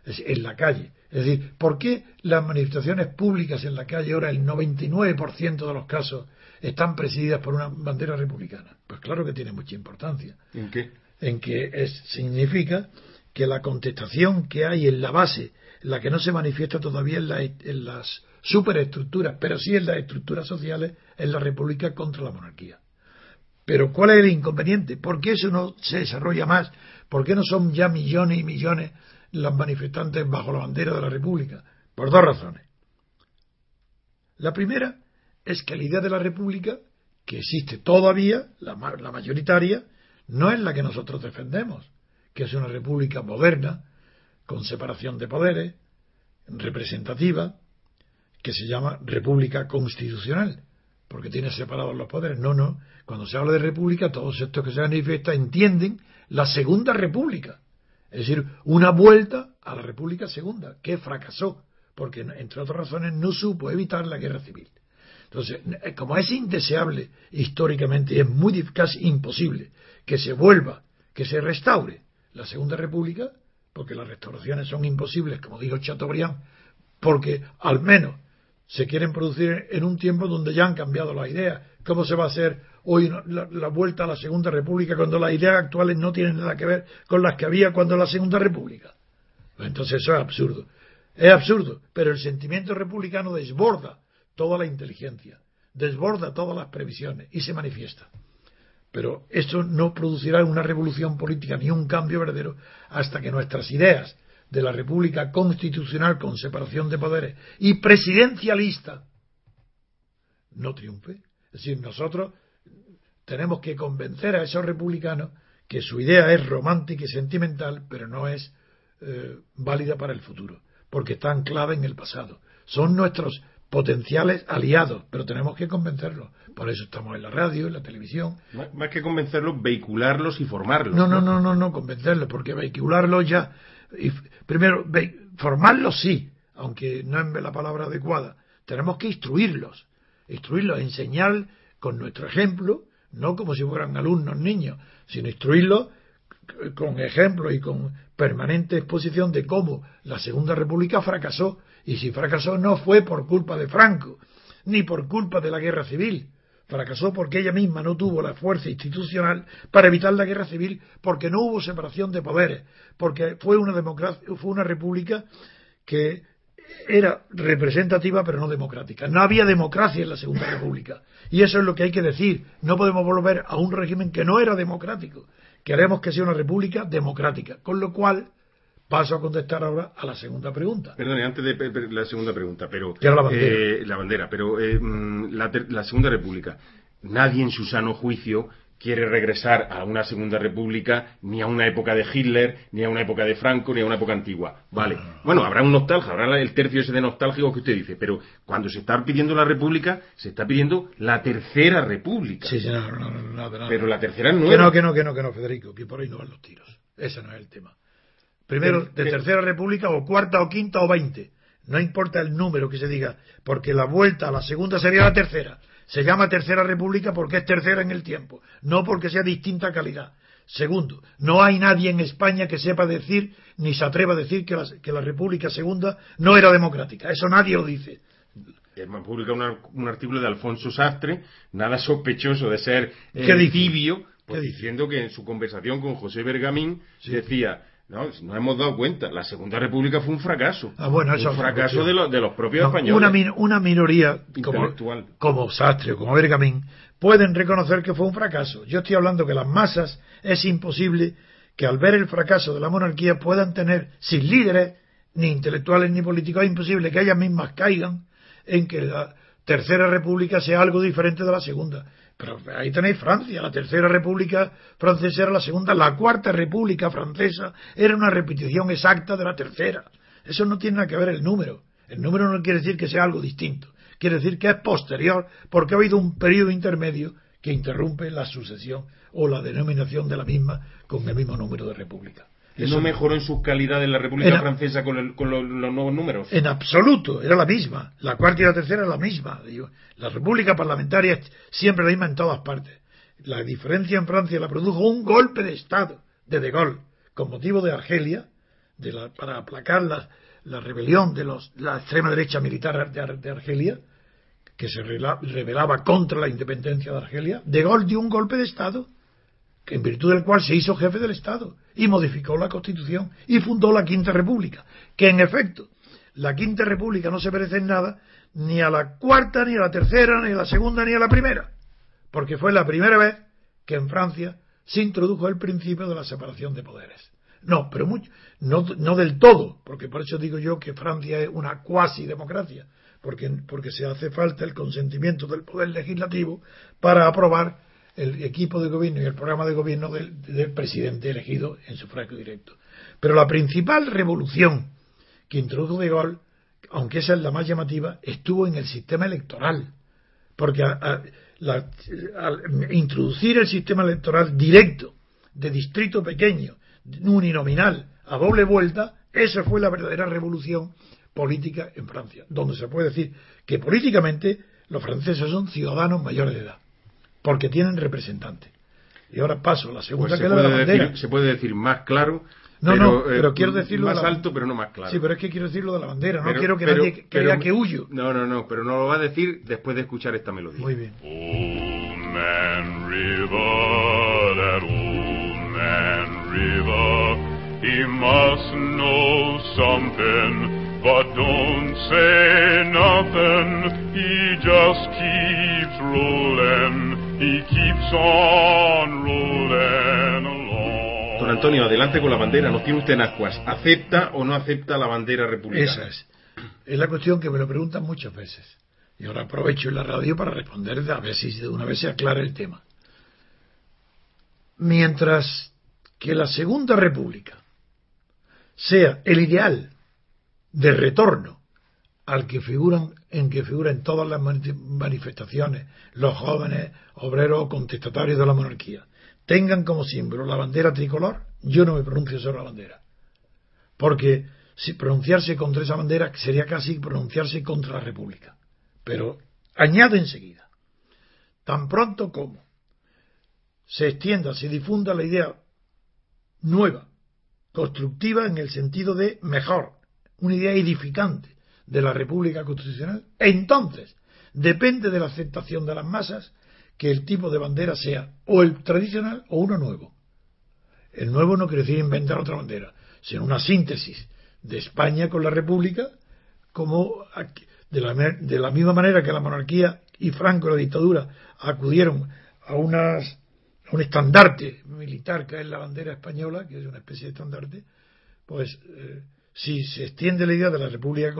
en la calle. Es decir, ¿por qué las manifestaciones públicas en la calle ahora el 99% de los casos están presididas por una bandera republicana. Pues claro que tiene mucha importancia. ¿En qué? En que es, significa que la contestación que hay en la base, la que no se manifiesta todavía en, en las superestructuras, pero sí en las estructuras sociales, es la república contra la monarquía. Pero ¿cuál es el inconveniente? ¿Por qué eso no se desarrolla más? ¿Por qué no son ya millones y millones los manifestantes bajo la bandera de la república? Por dos razones. La primera es que la idea de la República, que existe todavía, la, mayoritaria, no es la que nosotros defendemos, que es una república moderna, con separación de poderes, representativa, que se llama república constitucional, porque tiene separados los poderes. No, no. Cuando se habla de república, todos estos que se manifiestan entienden la segunda república, es decir, una vuelta a la república segunda, que fracasó, porque entre otras razones no supo evitar la guerra civil. Entonces, eh, como es indeseable históricamente es muy casi imposible que se vuelva, que se restaure la Segunda República, porque las restauraciones son imposibles, como dijo Chateaubriand, porque al menos se quieren producir en un tiempo donde ya han cambiado las ideas. ¿Cómo se va a hacer hoy la, vuelta a la Segunda República cuando las ideas actuales no tienen nada que ver con las que había cuando la Segunda República? Pues entonces eso es absurdo. Es absurdo, pero el sentimiento republicano desborda toda la inteligencia, desborda todas las previsiones y se manifiesta. Pero esto no producirá una revolución política ni un cambio verdadero hasta que nuestras ideas de la República constitucional con separación de poderes y presidencialista no triunfe. Es decir, nosotros tenemos que convencer a esos republicanos que su idea es romántica y sentimental, pero no es eh, válida para el futuro, porque está anclada en el pasado. Son nuestros potenciales aliados, pero tenemos que convencerlos. Por eso estamos en la radio, en la televisión. Más que convencerlos, vehicularlos y formarlos. No, no, no, no, no, convencerlos, porque vehicularlos ya. Y, primero, formarlos sí, aunque no es la palabra adecuada. Tenemos que instruirlos, instruirlos, enseñar con nuestro ejemplo, no como si fueran alumnos niños, sino instruirlos con ejemplos y con permanente exposición de cómo la Segunda República fracasó. Y si fracasó no fue por culpa de Franco, ni por culpa de la guerra civil. Fracasó porque ella misma no tuvo la fuerza institucional para evitar la guerra civil, porque no hubo separación de poderes, porque fue una, democracia, fue una república que era representativa pero no democrática. No había democracia en la Segunda República. Y eso es lo que hay que decir. No podemos volver a un régimen que no era democrático. Queremos que sea una república democrática. Con lo cual, paso a contestar ahora a la segunda pregunta. Perdone, antes de la segunda pregunta, pero... la bandera. Eh, la bandera, pero eh, mm, la, la Segunda República. Nadie en su sano juicio quiere regresar a una segunda república, ni a una época de Hitler, ni a una época de Franco, ni a una época antigua. Vale. Bueno, habrá un nostalgia, habrá el tercio ese de nostálgico que usted dice, pero cuando se está pidiendo la república, se está pidiendo la tercera república. Sí, sí, no, no, no, no Pero la tercera no Que no, que no, que no, que no, Federico, que por ahí no van los tiros. Ese no es el tema. Primero, de tercera república, o cuarta, o quinta, o veinte. No importa el número que se diga, porque la vuelta a la segunda sería la tercera se llama Tercera República porque es tercera en el tiempo, no porque sea distinta calidad. Segundo, no hay nadie en España que sepa decir ni se atreva a decir que la, que la República Segunda no era democrática. Eso nadie lo dice. Herman publica un artículo de Alfonso Sastre, nada sospechoso de ser eh, tibio, pues diciendo que en su conversación con José Bergamín decía no, nos hemos dado cuenta. La Segunda República fue un fracaso. Ah, bueno, un fracaso de, de, los propios españoles. Una, una minoría como, como Sastre o como Bergamín pueden reconocer que fue un fracaso. Yo estoy hablando que las masas es imposible que al ver el fracaso de la monarquía puedan tener, sin líderes, ni intelectuales ni políticos, es imposible que ellas mismas caigan en que la Tercera República sea algo diferente de la Segunda. Pero ahí tenéis Francia, la tercera república francesa era la segunda, la cuarta república francesa era una repetición exacta de la tercera. Eso no tiene nada que ver el número. El número no quiere decir que sea algo distinto. Quiere decir que es posterior porque ha habido un periodo intermedio que interrumpe la sucesión o la denominación de la misma con el mismo número de república. ¿No mejoró en sus calidades la República Francesa con, los, nuevos números? En absoluto, era la misma. La cuarta y la tercera era la misma. La República Parlamentaria es siempre la misma en todas partes. La diferencia en Francia la produjo un golpe de Estado de De Gaulle, con motivo de Argelia, para aplacar la, rebelión de la extrema derecha militar de, Argelia, que se rebelaba contra la independencia de Argelia. De Gaulle dio un golpe de Estado en virtud del cual se hizo jefe del Estado y modificó la Constitución y fundó la Quinta República, que en efecto la Quinta República no se parece en nada ni a la cuarta, ni a la tercera, ni a la segunda, ni a la primera, porque fue la primera vez que en Francia se introdujo el principio de la separación de poderes. No, pero mucho, no, no del todo, porque por eso digo yo que Francia es una cuasi democracia, porque, porque se hace falta el consentimiento del poder legislativo para aprobar el equipo de gobierno y el programa de gobierno del, presidente elegido en sufragio directo. Pero la principal revolución que introdujo De Gaulle, aunque esa es la más llamativa, estuvo en el sistema electoral. Porque al introducir el sistema electoral directo, de distrito pequeño, uninominal, a doble vuelta, esa fue la verdadera revolución política en Francia, donde se puede decir que políticamente los franceses son ciudadanos mayores de edad porque tienen representantes. Y ahora paso a la segunda pues que es la bandera. se puede decir más claro. No, no, eh, pero quiero decirlo. Más alto, pero no más claro. Sí, pero es que quiero decirlo de la bandera. No quiero que nadie crea que huyo. No, no, no, pero no lo va a decir después de escuchar esta melodía. Muy bien. Old man river, that old man river, he must know something, but don't say nothing. He just keeps rolling. Don Antonio, adelante con la bandera. Nos tiene usted en ascuas. ¿Acepta o no acepta la bandera republicana? Esa es. Es la cuestión que me lo preguntan muchas veces. Y ahora aprovecho en la radio para responder a ver si de una vez se aclara el tema. Mientras que la Segunda República sea el ideal de retorno al que figuran en que figuran todas las manifestaciones los jóvenes obreros contestatarios de la monarquía tengan como símbolo la bandera tricolor, yo no me pronuncio sobre la bandera. Porque si pronunciarse contra esa bandera sería casi pronunciarse contra la República. Pero añado enseguida, tan pronto como se extienda, se difunda la idea nueva, constructiva en el sentido de mejor, una idea edificante de la República Constitucional, entonces depende de la aceptación de las masas que el tipo de bandera sea o el tradicional o uno nuevo. El nuevo no quiere decir inventar otra bandera, sino una síntesis de España con la República, como de la, de la misma manera que la monarquía y Franco, la dictadura, acudieron a, unas, a un estandarte militar que es la bandera española, que es una especie de estandarte, pues eh, si se extiende la idea de la República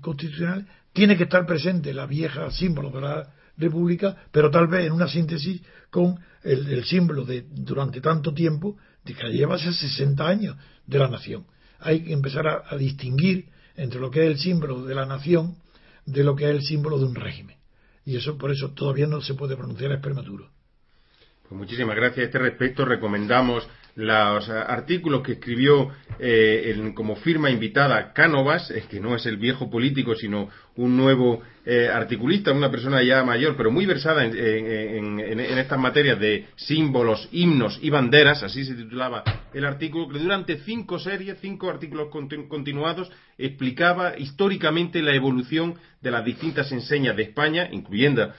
Constitucional, tiene que estar presente la vieja símbolo de la República, pero tal vez en una síntesis con el, símbolo de durante tanto tiempo, de que lleva 60 años de la nación. Hay que empezar a, distinguir entre lo que es el símbolo de la nación de lo que es el símbolo de un régimen. Y eso por eso todavía no se puede pronunciar, es prematuro. Pues muchísimas gracias. A este respecto recomendamos los artículos que escribió eh, como firma invitada Cánovas, que no es el viejo político, sino un nuevo eh, articulista, una persona ya mayor, pero muy versada en, estas materias de símbolos, himnos y banderas, así se titulaba el artículo, que durante cinco series, cinco artículos continuados, explicaba históricamente la evolución de las distintas enseñas de España, incluyendo,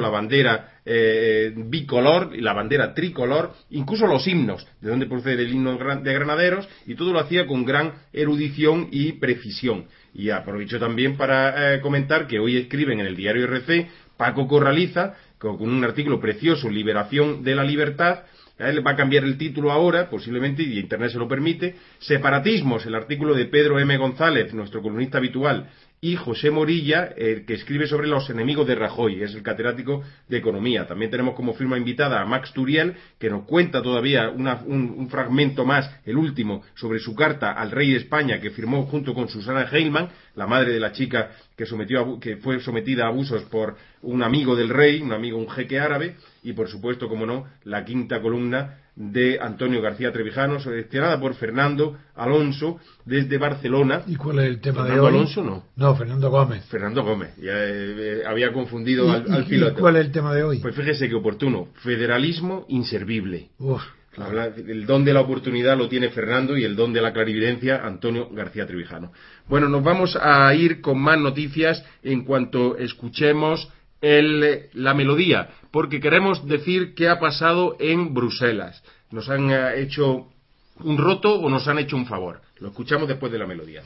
la bandera eh, bicolor y la bandera tricolor, incluso los himnos, de donde procede el himno de Granaderos, y todo lo hacía con gran erudición y precisión. Y aprovecho también para eh, comentar que hoy escriben en el diario RC Paco Corraliza, con, un artículo precioso, Liberación de la Libertad, él va a cambiar el título ahora, posiblemente, y Internet se lo permite. Separatismos, el artículo de Pedro M. González, nuestro columnista habitual, y José Morilla, el que escribe sobre los enemigos de Rajoy, es el catedrático de Economía. También tenemos como firma invitada a Max Turiel, que nos cuenta todavía un, fragmento más, el último, sobre su carta al rey de España que firmó junto con Susana Heilman, la madre de la chica que, sometió que fue sometida a abusos por un amigo del rey, un amigo, un jeque árabe, y por supuesto, como no, la quinta columna de Antonio García Trevijano, seleccionada por Fernando Alonso desde Barcelona. ¿Y cuál es el tema de hoy? Alonso no. No, Fernando Gómez. Fernando Gómez. Ya eh, había confundido al, piloto. ¿Y cuál es el tema de hoy? Pues fíjese que oportuno. Federalismo inservible. El don de la oportunidad lo tiene Fernando y el don de la clarividencia Antonio García Trevijano. Bueno, nos vamos a ir con más noticias en cuanto escuchemos la melodía, porque queremos decir qué ha pasado en Bruselas. ¿Nos han eh, hecho un roto o nos han hecho un favor? Lo escuchamos después de la melodía.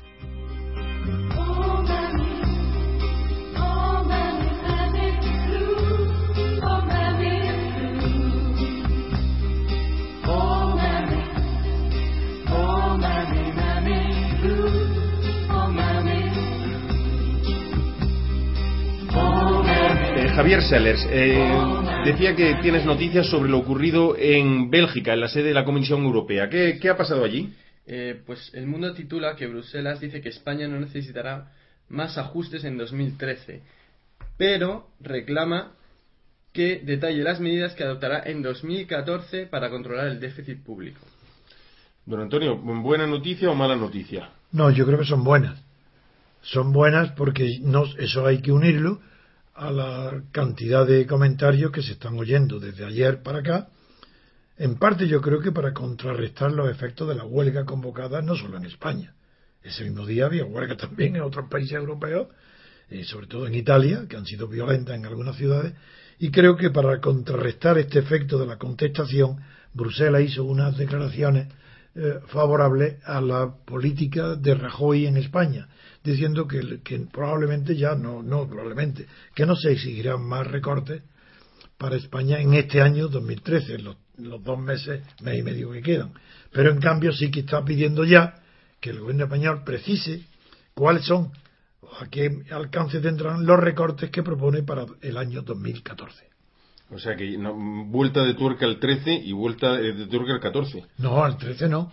Javier Sellers, eh, decía que tienes noticias sobre lo ocurrido en Bélgica, en la sede de la Comisión Europea. ¿Qué, ha pasado allí? Eh, pues el mundo titula que Bruselas dice que España no necesitará más ajustes en 2013, pero reclama que detalle las medidas que adoptará en 2014 para controlar el déficit público. Don Antonio, ¿buena noticia o mala noticia? No, yo creo que son buenas. Son buenas porque no, eso hay que unirlo a la cantidad de comentarios que se están oyendo desde ayer para acá, en parte yo creo que para contrarrestar los efectos de la huelga convocada no solo en España. Ese mismo día había huelga también en otros países europeos, y sobre todo en Italia, que han sido violentas en algunas ciudades, y creo que para contrarrestar este efecto de la contestación, Bruselas hizo unas declaraciones eh, favorables a la política de Rajoy en España diciendo que, probablemente ya no, no, probablemente, que no se exigirán más recortes para España en este año 2013, los, los dos meses, mes y medio que quedan. Pero en cambio sí que está pidiendo ya que el gobierno español precise cuáles son, a qué alcance tendrán los recortes que propone para el año 2014. O sea que vuelta de tuerca al 13 y vuelta de tuerca al 14. No, al 13 no.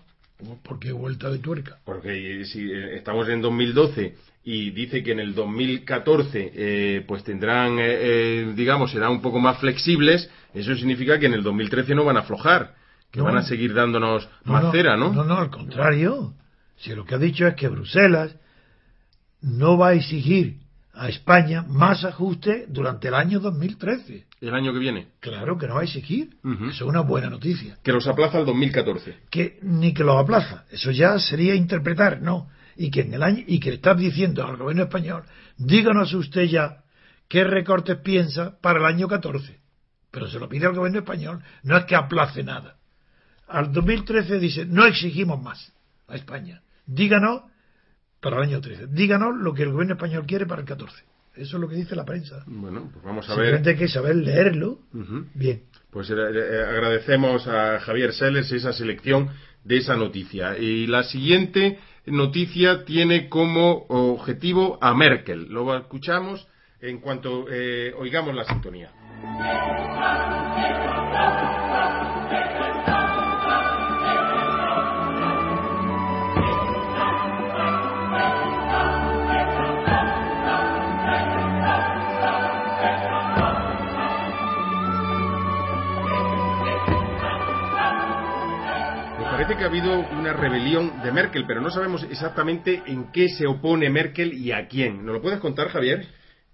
¿Por qué vuelta de tuerca? Porque si eh, estamos en 2012 y dice que en el 2014 eh, pues tendrán, eh, digamos, serán un poco más flexibles, eso significa que en el 2013 no van a aflojar, que van a seguir dándonos más cera, ¿no? No, no, al contrario. Si lo que ha dicho es que Bruselas no va a exigir a España más ajuste durante el año 2013. El año que viene. Claro que no va a exigir. Eso es una buena noticia. Que los aplaza al 2014. Que ni que lo aplaza. Eso ya sería interpretar, no. Y que en el año y que le estás diciendo al gobierno español, díganos usted ya qué recortes piensa para el año 14. Pero se lo pide al gobierno español. No es que aplace nada. Al 2013 dice, no exigimos más a España. Díganos para el año 13. Díganos lo que el gobierno español quiere para el 14. Eso es lo que dice la prensa. Bueno, pues vamos a ver. Hay que saber leerlo bien. Pues eh, eh, agradecemos a Javier Sellers esa selección de esa noticia. Y la siguiente noticia tiene como objetivo a Merkel. Lo escuchamos en cuanto eh, oigamos la sintonía. Que ha habido una rebelión de Merkel, pero no sabemos exactamente en qué se opone Merkel y a quién. ¿Nos lo puedes contar, Javier?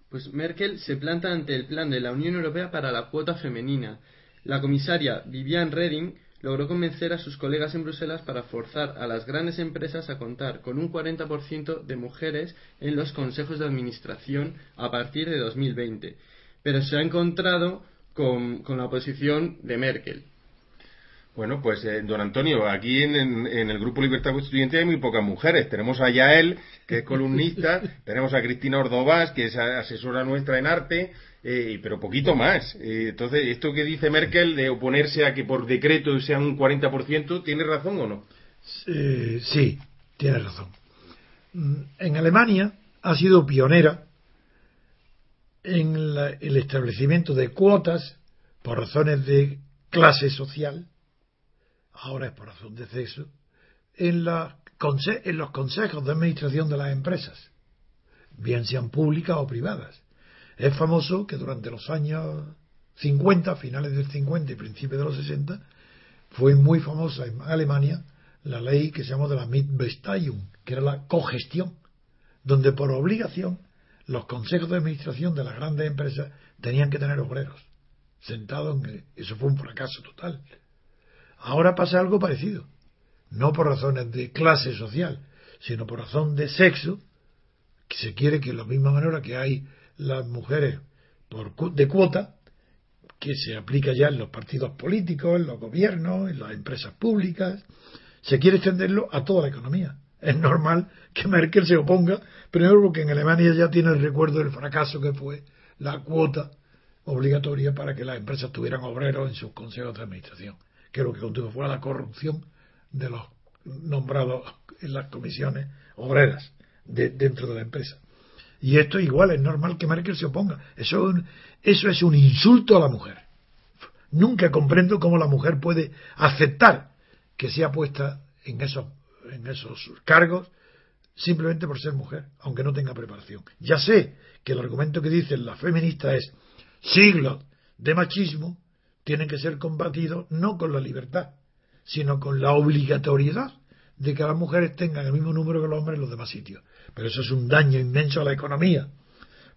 Pues Merkel se planta ante el plan de la Unión Europea para la cuota femenina. La comisaria Viviane Reding logró convencer a sus colegas en Bruselas para forzar a las grandes empresas a contar con un 40% de mujeres en los consejos de administración a partir de 2020. Pero se ha encontrado con, con la oposición de Merkel. Bueno, pues eh, don Antonio, aquí en, en- en el Grupo Libertad Constituyente hay muy pocas mujeres. Tenemos a Yael, que es columnista, tenemos a Cristina Ordovás, que es asesora nuestra en arte, eh, pero poquito más. Eh, entonces, esto que dice Merkel de oponerse a que por decreto sean un 40%, ¿tiene razón o no? Eh, sí, tiene razón. Mm, En Alemania ha sido pionera en la- el establecimiento de cuotas por razones de clase social, ahora es por razón de sexo, en, los consejos de administración de las empresas, bien sean públicas o privadas. Es famoso que durante los años 50, finales del 50 y principios de los 60, fue muy famosa en Alemania la ley que se llamó de la Mitbesteuerung, que era la cogestión, donde por obligación los consejos de administración de las grandes empresas tenían que tener obreros sentados en eso fue un fracaso total. Ahora pasa algo parecido, no por razones de clase social, sino por razón de sexo, que se quiere que de la misma manera que hay las mujeres por de cuota, que se aplica ya en los partidos políticos, en los gobiernos, en las empresas públicas, se quiere extenderlo a toda la economía. Es normal que Merkel se oponga, primero porque en Alemania ya tiene el recuerdo del fracaso que fue la cuota obligatoria para que las empresas tuvieran obreros en sus consejos de administración, que lo que contuvo fue la corrupción de los nombrados en las comisiones obreras de- dentro de la empresa. Y esto igual es normal que Merkel se oponga. Eso, eso es un insulto a la mujer. Nunca comprendo cómo la mujer puede aceptar que sea puesta en esos, en esos cargos simplemente por ser mujer, aunque no tenga preparación. Ya sé que el argumento que dicen las feministas es siglos de machismo tienen que ser combatidos no con la libertad, sino con la obligatoriedad de que las mujeres tengan el mismo número que los hombres en los demás sitios. Pero eso es un daño inmenso a la economía,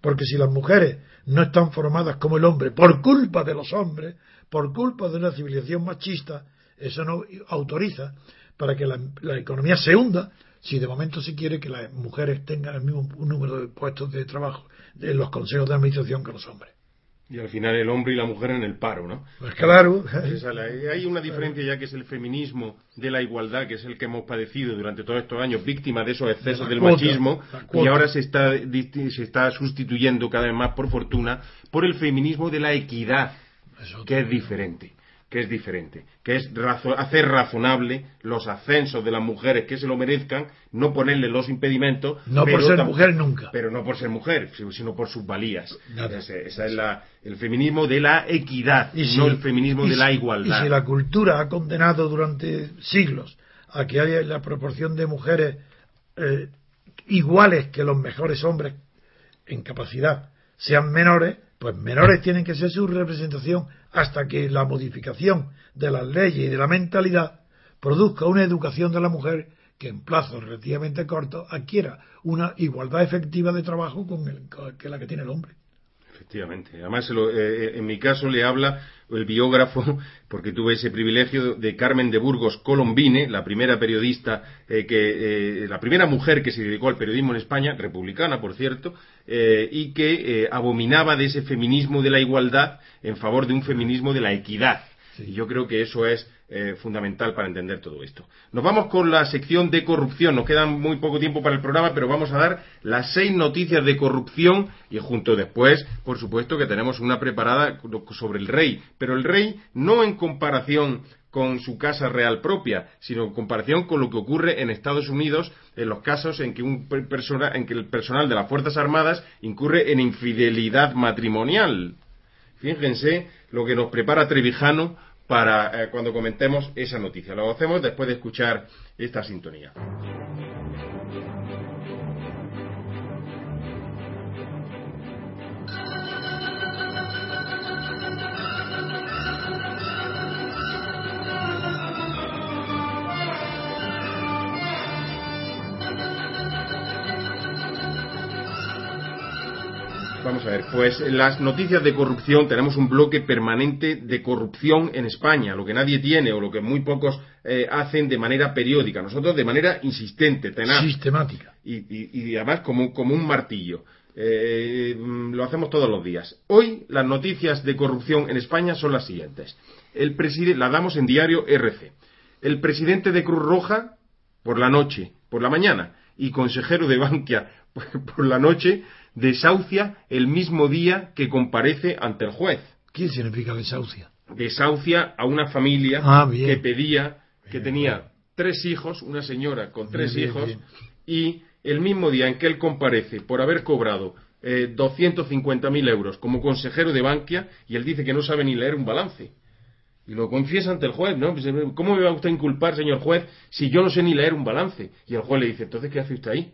porque si las mujeres no están formadas como el hombre por culpa de los hombres, por culpa de una civilización machista, eso no autoriza para que la, la economía se hunda si de momento se quiere que las mujeres tengan el mismo número de puestos de trabajo en los consejos de administración que los hombres. Y al final el hombre y la mujer en el paro, ¿no? Pues claro, hay una diferencia ya que es el feminismo de la igualdad, que es el que hemos padecido durante todos estos años, víctima de esos excesos De del cuota, machismo, y ahora se está, se está sustituyendo cada vez más, por fortuna, por el feminismo de la equidad, Eso que es diferente que es diferente, que es razo- hacer razonable los ascensos de las mujeres que se lo merezcan, no ponerle los impedimentos, no por ser mujer nunca. pero no por ser mujer, sino por sus valías. Nada. Ese, esa es la, el feminismo de la equidad, Y si- no el feminismo de la igualdad. Y si la cultura ha condenado durante siglos a que haya la proporción de mujeres eh, iguales que los mejores hombres en capacidad sean menores, pues menores tienen que ser su representación hasta que la modificación de las leyes y de la mentalidad produzca una educación de la mujer que en plazos relativamente cortos adquiera una igualdad efectiva de trabajo con el, que la que tiene el hombre. Efectivamente. Además, eh, eh, en mi caso le habla el biógrafo, porque tuve ese privilegio de Carmen de Burgos Colombine, la primera periodista, eh, que, la primera mujer que se dedicó al periodismo en España, republicana, por cierto, y que abominaba de ese feminismo de la igualdad en favor de un feminismo de la equidad. Y yo creo que eso es eh, fundamental para entender todo esto. Nos vamos con la sección de corrupción. Nos queda muy poco tiempo para el programa, pero vamos a dar las seis noticias de corrupción y junto después, por supuesto, que tenemos una preparada sobre el rey. Pero el rey no en comparación con su casa real propia, sino en comparación con lo que ocurre en Estados Unidos en los casos en que, un en que el personal de las Fuerzas Armadas incurre en infidelidad matrimonial. Fíjense lo que nos prepara Trevijano para eh, cuando comentemos esa noticia. Lo hacemos después de escuchar esta sintonía. Vamos a ver, pues en las noticias de corrupción tenemos un bloque permanente de corrupción en España, lo que nadie tiene o lo que muy pocos eh, hacen de manera periódica, nosotros de manera insistente, tenaz. Sistemática. Y, además como, un martillo. Eh, mm, lo hacemos todos los días. Hoy las noticias de corrupción en España son las siguientes. El la damos en diario RC. El presidente de Cruz Roja por la noche, por la mañana, y consejero de Bankia por la noche desahucia el mismo día que comparece ante el juez. ¿Qué significa desahucia? Desahucia a una familia ah, que pedía, que tenía tres hijos, una señora con tres hijos, y el mismo día en que él comparece por haber cobrado eh, 250.000 euros como consejero de Bankia, y él dice que no sabe ni leer un balance. Y lo confiesa ante el juez, ¿no? Pues, ¿Cómo me va usted a inculpar, señor juez, si yo no sé ni leer un balance? Y el juez le dice, entonces, ¿qué hace usted ahí?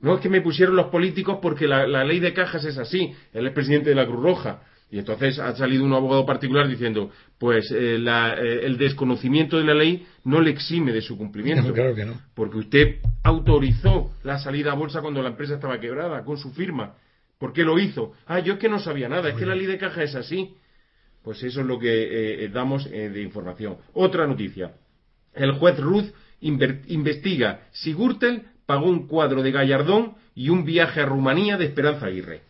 No es que me pusieron los políticos porque la, ley de cajas es así. Él es presidente de la Cruz Roja. Y entonces ha salido un abogado particular diciendo, pues eh, eh, el desconocimiento de la ley no le exime de su cumplimiento. claro que no. Porque usted autorizó la salida a bolsa cuando la empresa estaba quebrada, con su firma. ¿Por qué lo hizo? Ah, yo es que no sabía nada, es que la ley de cajas es así. Pues eso es lo que eh, damos de información. Otra noticia. El juez Ruth investiga si Gürtel pagó un cuadro de Gallardón y un viaje a Rumanía de Esperanza Aguirre.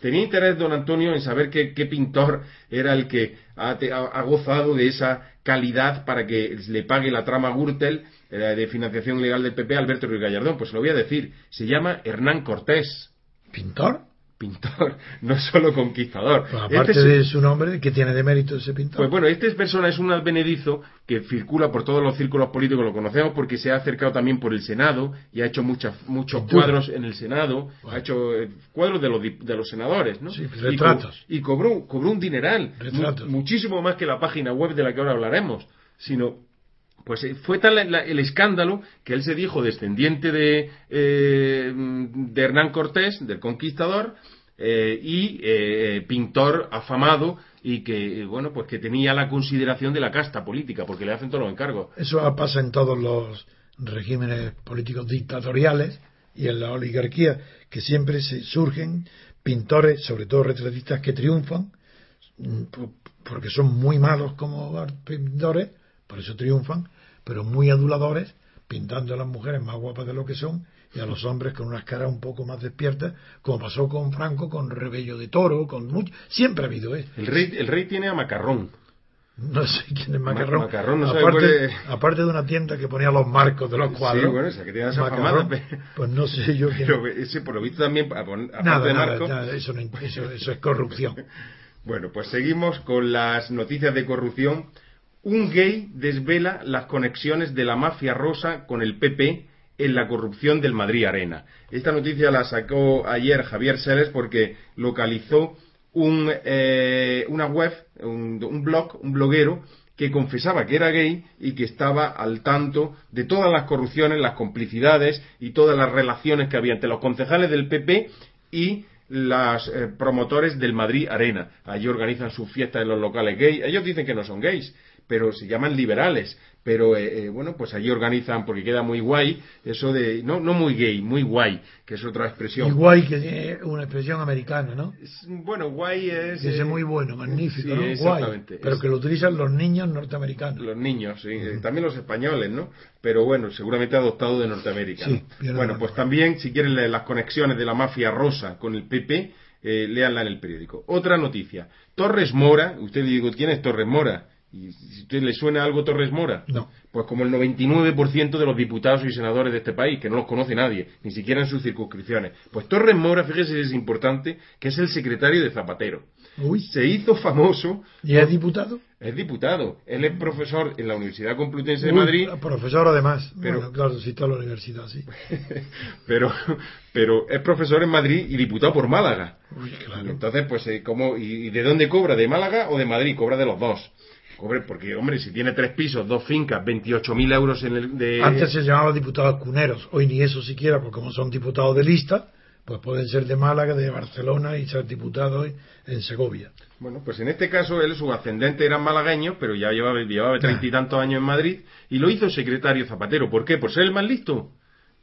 Tenía interés don Antonio en saber qué, pintor era el que ha, gozado de esa calidad para que le pague la trama Gürtel eh, de financiación legal del PP Alberto Ruiz Gallardón. Pues lo voy a decir. Se llama Hernán Cortés. ¿Pintor? Pintor, no solo conquistador. Pues aparte este de su nombre, ¿qué tiene de mérito ese pintor? Pues bueno, este persona es un advenedizo que circula por todos los círculos políticos, lo conocemos porque se ha acercado también por el Senado y ha hecho muchos cuadros en el Senado, ha hecho eh, cuadros de los, de los senadores, ¿no? Sí, retratos. Y, cobró, cobró un dineral, muchísimo más que la página web de la que ahora hablaremos, sino pues eh, fue tal el escándalo que él se dijo descendiente de, eh, de Hernán Cortés, del conquistador, eh, y pintor afamado y que bueno pues que tenía la consideración de la casta política porque le hacen todos los encargos. Eso pasa en todos los regímenes políticos dictatoriales y en la oligarquía que siempre se surgen pintores sobre todo retratistas que triunfan mm, porque son muy malos como pintores por eso triunfan pero muy aduladores, pintando a las mujeres más guapas de lo que son y a los hombres con unas caras un poco más despiertas, como pasó con Franco, con Rebello de Toro, con mucho... Siempre ha habido, ¿eh? El rey, el rey tiene a Macarrón. No sé quién es Macarrón. Macarrón no aparte, aparte de una tienda que ponía los marcos de los cuadros. Sí, bueno, esa que tiene esa Macarrón, Pues no sé yo quién. Pero ese, por lo visto, también. Aparte nada, de nada, eso, no, eso, eso es corrupción. bueno, pues seguimos con las noticias de corrupción un gay desvela las conexiones de la mafia rosa con el PP en la corrupción del Madrid Arena. Esta noticia la sacó ayer Javier Seles porque localizó un, eh, una web, un, blog, un bloguero que confesaba que era gay y que estaba al tanto de todas las corrupciones, las complicidades y todas las relaciones que había entre los concejales del PP y los eh, promotores del Madrid Arena. Allí organizan sus fiestas en los locales gay. Ellos dicen que no son gays, pero se llaman liberales. Pero eh, eh, bueno, pues allí organizan, porque queda muy guay, eso de, no, no muy gay, muy guay, que es otra expresión. Y guay que tiene una expresión americana, ¿no? Es- bueno, guay es... Que es eh, muy bueno, magnífico, sí, ¿no? Guay. Pero que lo utilizan los niños norteamericanos. Los niños, sí, también los españoles, ¿no? Pero bueno, seguramente adoptado de Norteamérica. Sí, ¿no? Bueno, pues también, si quieren las conexiones de la mafia rosa con el PP, eh, léanla en el periódico. Otra noticia. Torres Mora, usted le digo, ¿quién es Torres Mora? Y si usted le suena algo Torres Mora, No. pues como el 99% de los diputados y senadores de este país, que no los conoce nadie, ni siquiera en sus circunscripciones. Pues Torres Mora, fíjese si es importante, que es el secretario de Zapatero. Uy. Se hizo famoso, ¿Y es diputado? es diputado, él es profesor en la Universidad Complutense de Uy, Madrid, Profesor además. Pero- bueno, claro, si está en la universidad, sí. pero, pero es profesor en Madrid y diputado por Málaga. Uy, claro. entonces, pues, eh, ¿cómo, y de dónde cobra? ¿De Málaga o de Madrid? Cobra de los dos. Porque, hombre, si tiene tres pisos, dos fincas, 28.000 euros en el... De, Antes se llamaban diputados cuneros, hoy ni eso siquiera, porque como son diputados de lista, pues pueden ser de Málaga, de Barcelona y ser diputados en Segovia. Bueno, pues en este caso él, su ascendente eran malagueños, pero ya llevaba llevaba treinta y tantos años en Madrid y lo hizo secretario Zapatero. ¿Por qué? ¿Por ser el más listo?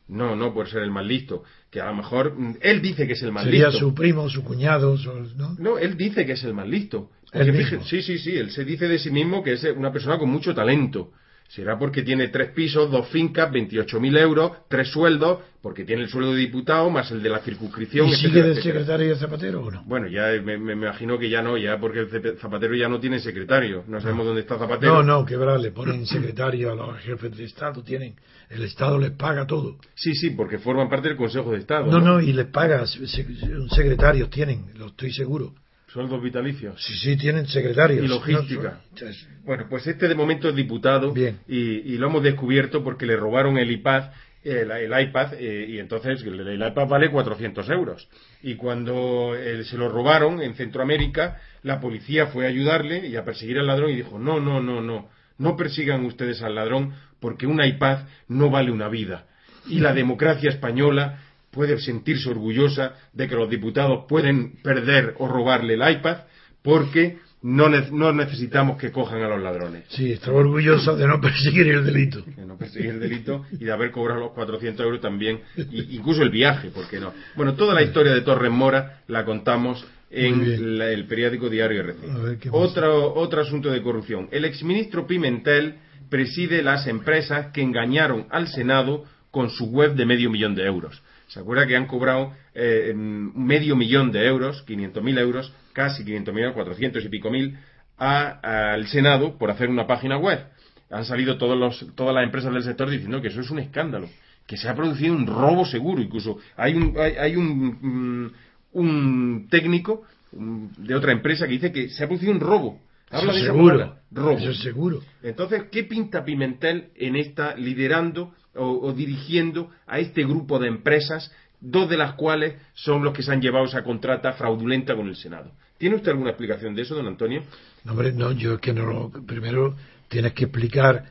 No, no por ser el más listo. Que a lo mejor mm, él dice que es el más Sería listo. su primo, su cuñado, su- ¿no? No, él dice que es el más listo. Porque fíjate- sí, sí, sí, él se dice de sí mismo que es una persona con mucho talento. Será porque tiene tres pisos, dos fincas, 28.000 euros, tres sueldos, porque tiene el sueldo de diputado más el de la circunscripción. ¿Y etcétera, sigue de etcétera. secretario de Zapatero o no? Bueno, ya me, me- imagino que ya no, ya porque el Zapatero ya no tiene secretario. No sabemos dónde está Zapatero. No, no, que verá, le ponen secretario a los jefes de Estado, tienen, el Estado les paga todo. Sí, sí, porque forman parte del Consejo de Estado. No, no, y les paga, se- se- secretarios tienen, lo estoy seguro. Sueldos vitalicios. Sí, sí, tienen secretarios. Y logística. No, Bueno, pues este de momento es diputado Bien. Y, y lo hemos descubierto porque le robaron el iPad, el, el iPad eh, y entonces el, el iPad vale 400 euros. Y cuando eh, se lo robaron en Centroamérica, la policía fue a ayudarle y a perseguir al ladrón y dijo, no, no, no, no, no persigan ustedes al ladrón porque un iPad no vale una vida. Y la democracia española puede sentirse orgullosa de que los diputados pueden perder o robarle el iPad porque no, ne- no necesitamos que cojan a los ladrones. Sí, estaba orgulloso de no perseguir el delito. De no perseguir el delito y de haber cobrado los 400 euros también, y- incluso el viaje, ¿por qué no? Bueno, toda la historia de Torres Mora la contamos en la- el periódico Diario RC. Otro, otro asunto de corrupción. El exministro Pimentel preside las empresas que engañaron al Senado con su web de medio millón de euros. ¿Se acuerda que han cobrado eh, medio millón de euros, 500.000 euros, casi 500.000, 400 y pico mil, al Senado por hacer una página web? Han salido todos los, todas las empresas del sector diciendo que eso es un escándalo, que se ha producido un robo seguro. Incluso hay un, hay, hay un, mm, un técnico de otra empresa que dice que se ha producido un robo. Habla Eso de esa seguro. robo. Eso es seguro. Entonces, ¿qué pinta Pimentel en esta liderando o, o dirigiendo a este grupo de empresas, dos de las cuales son los que se han llevado esa contrata fraudulenta con el Senado? ¿Tiene usted alguna explicación de eso, don Antonio? No, hombre, no, yo es que no lo. Primero tienes que explicar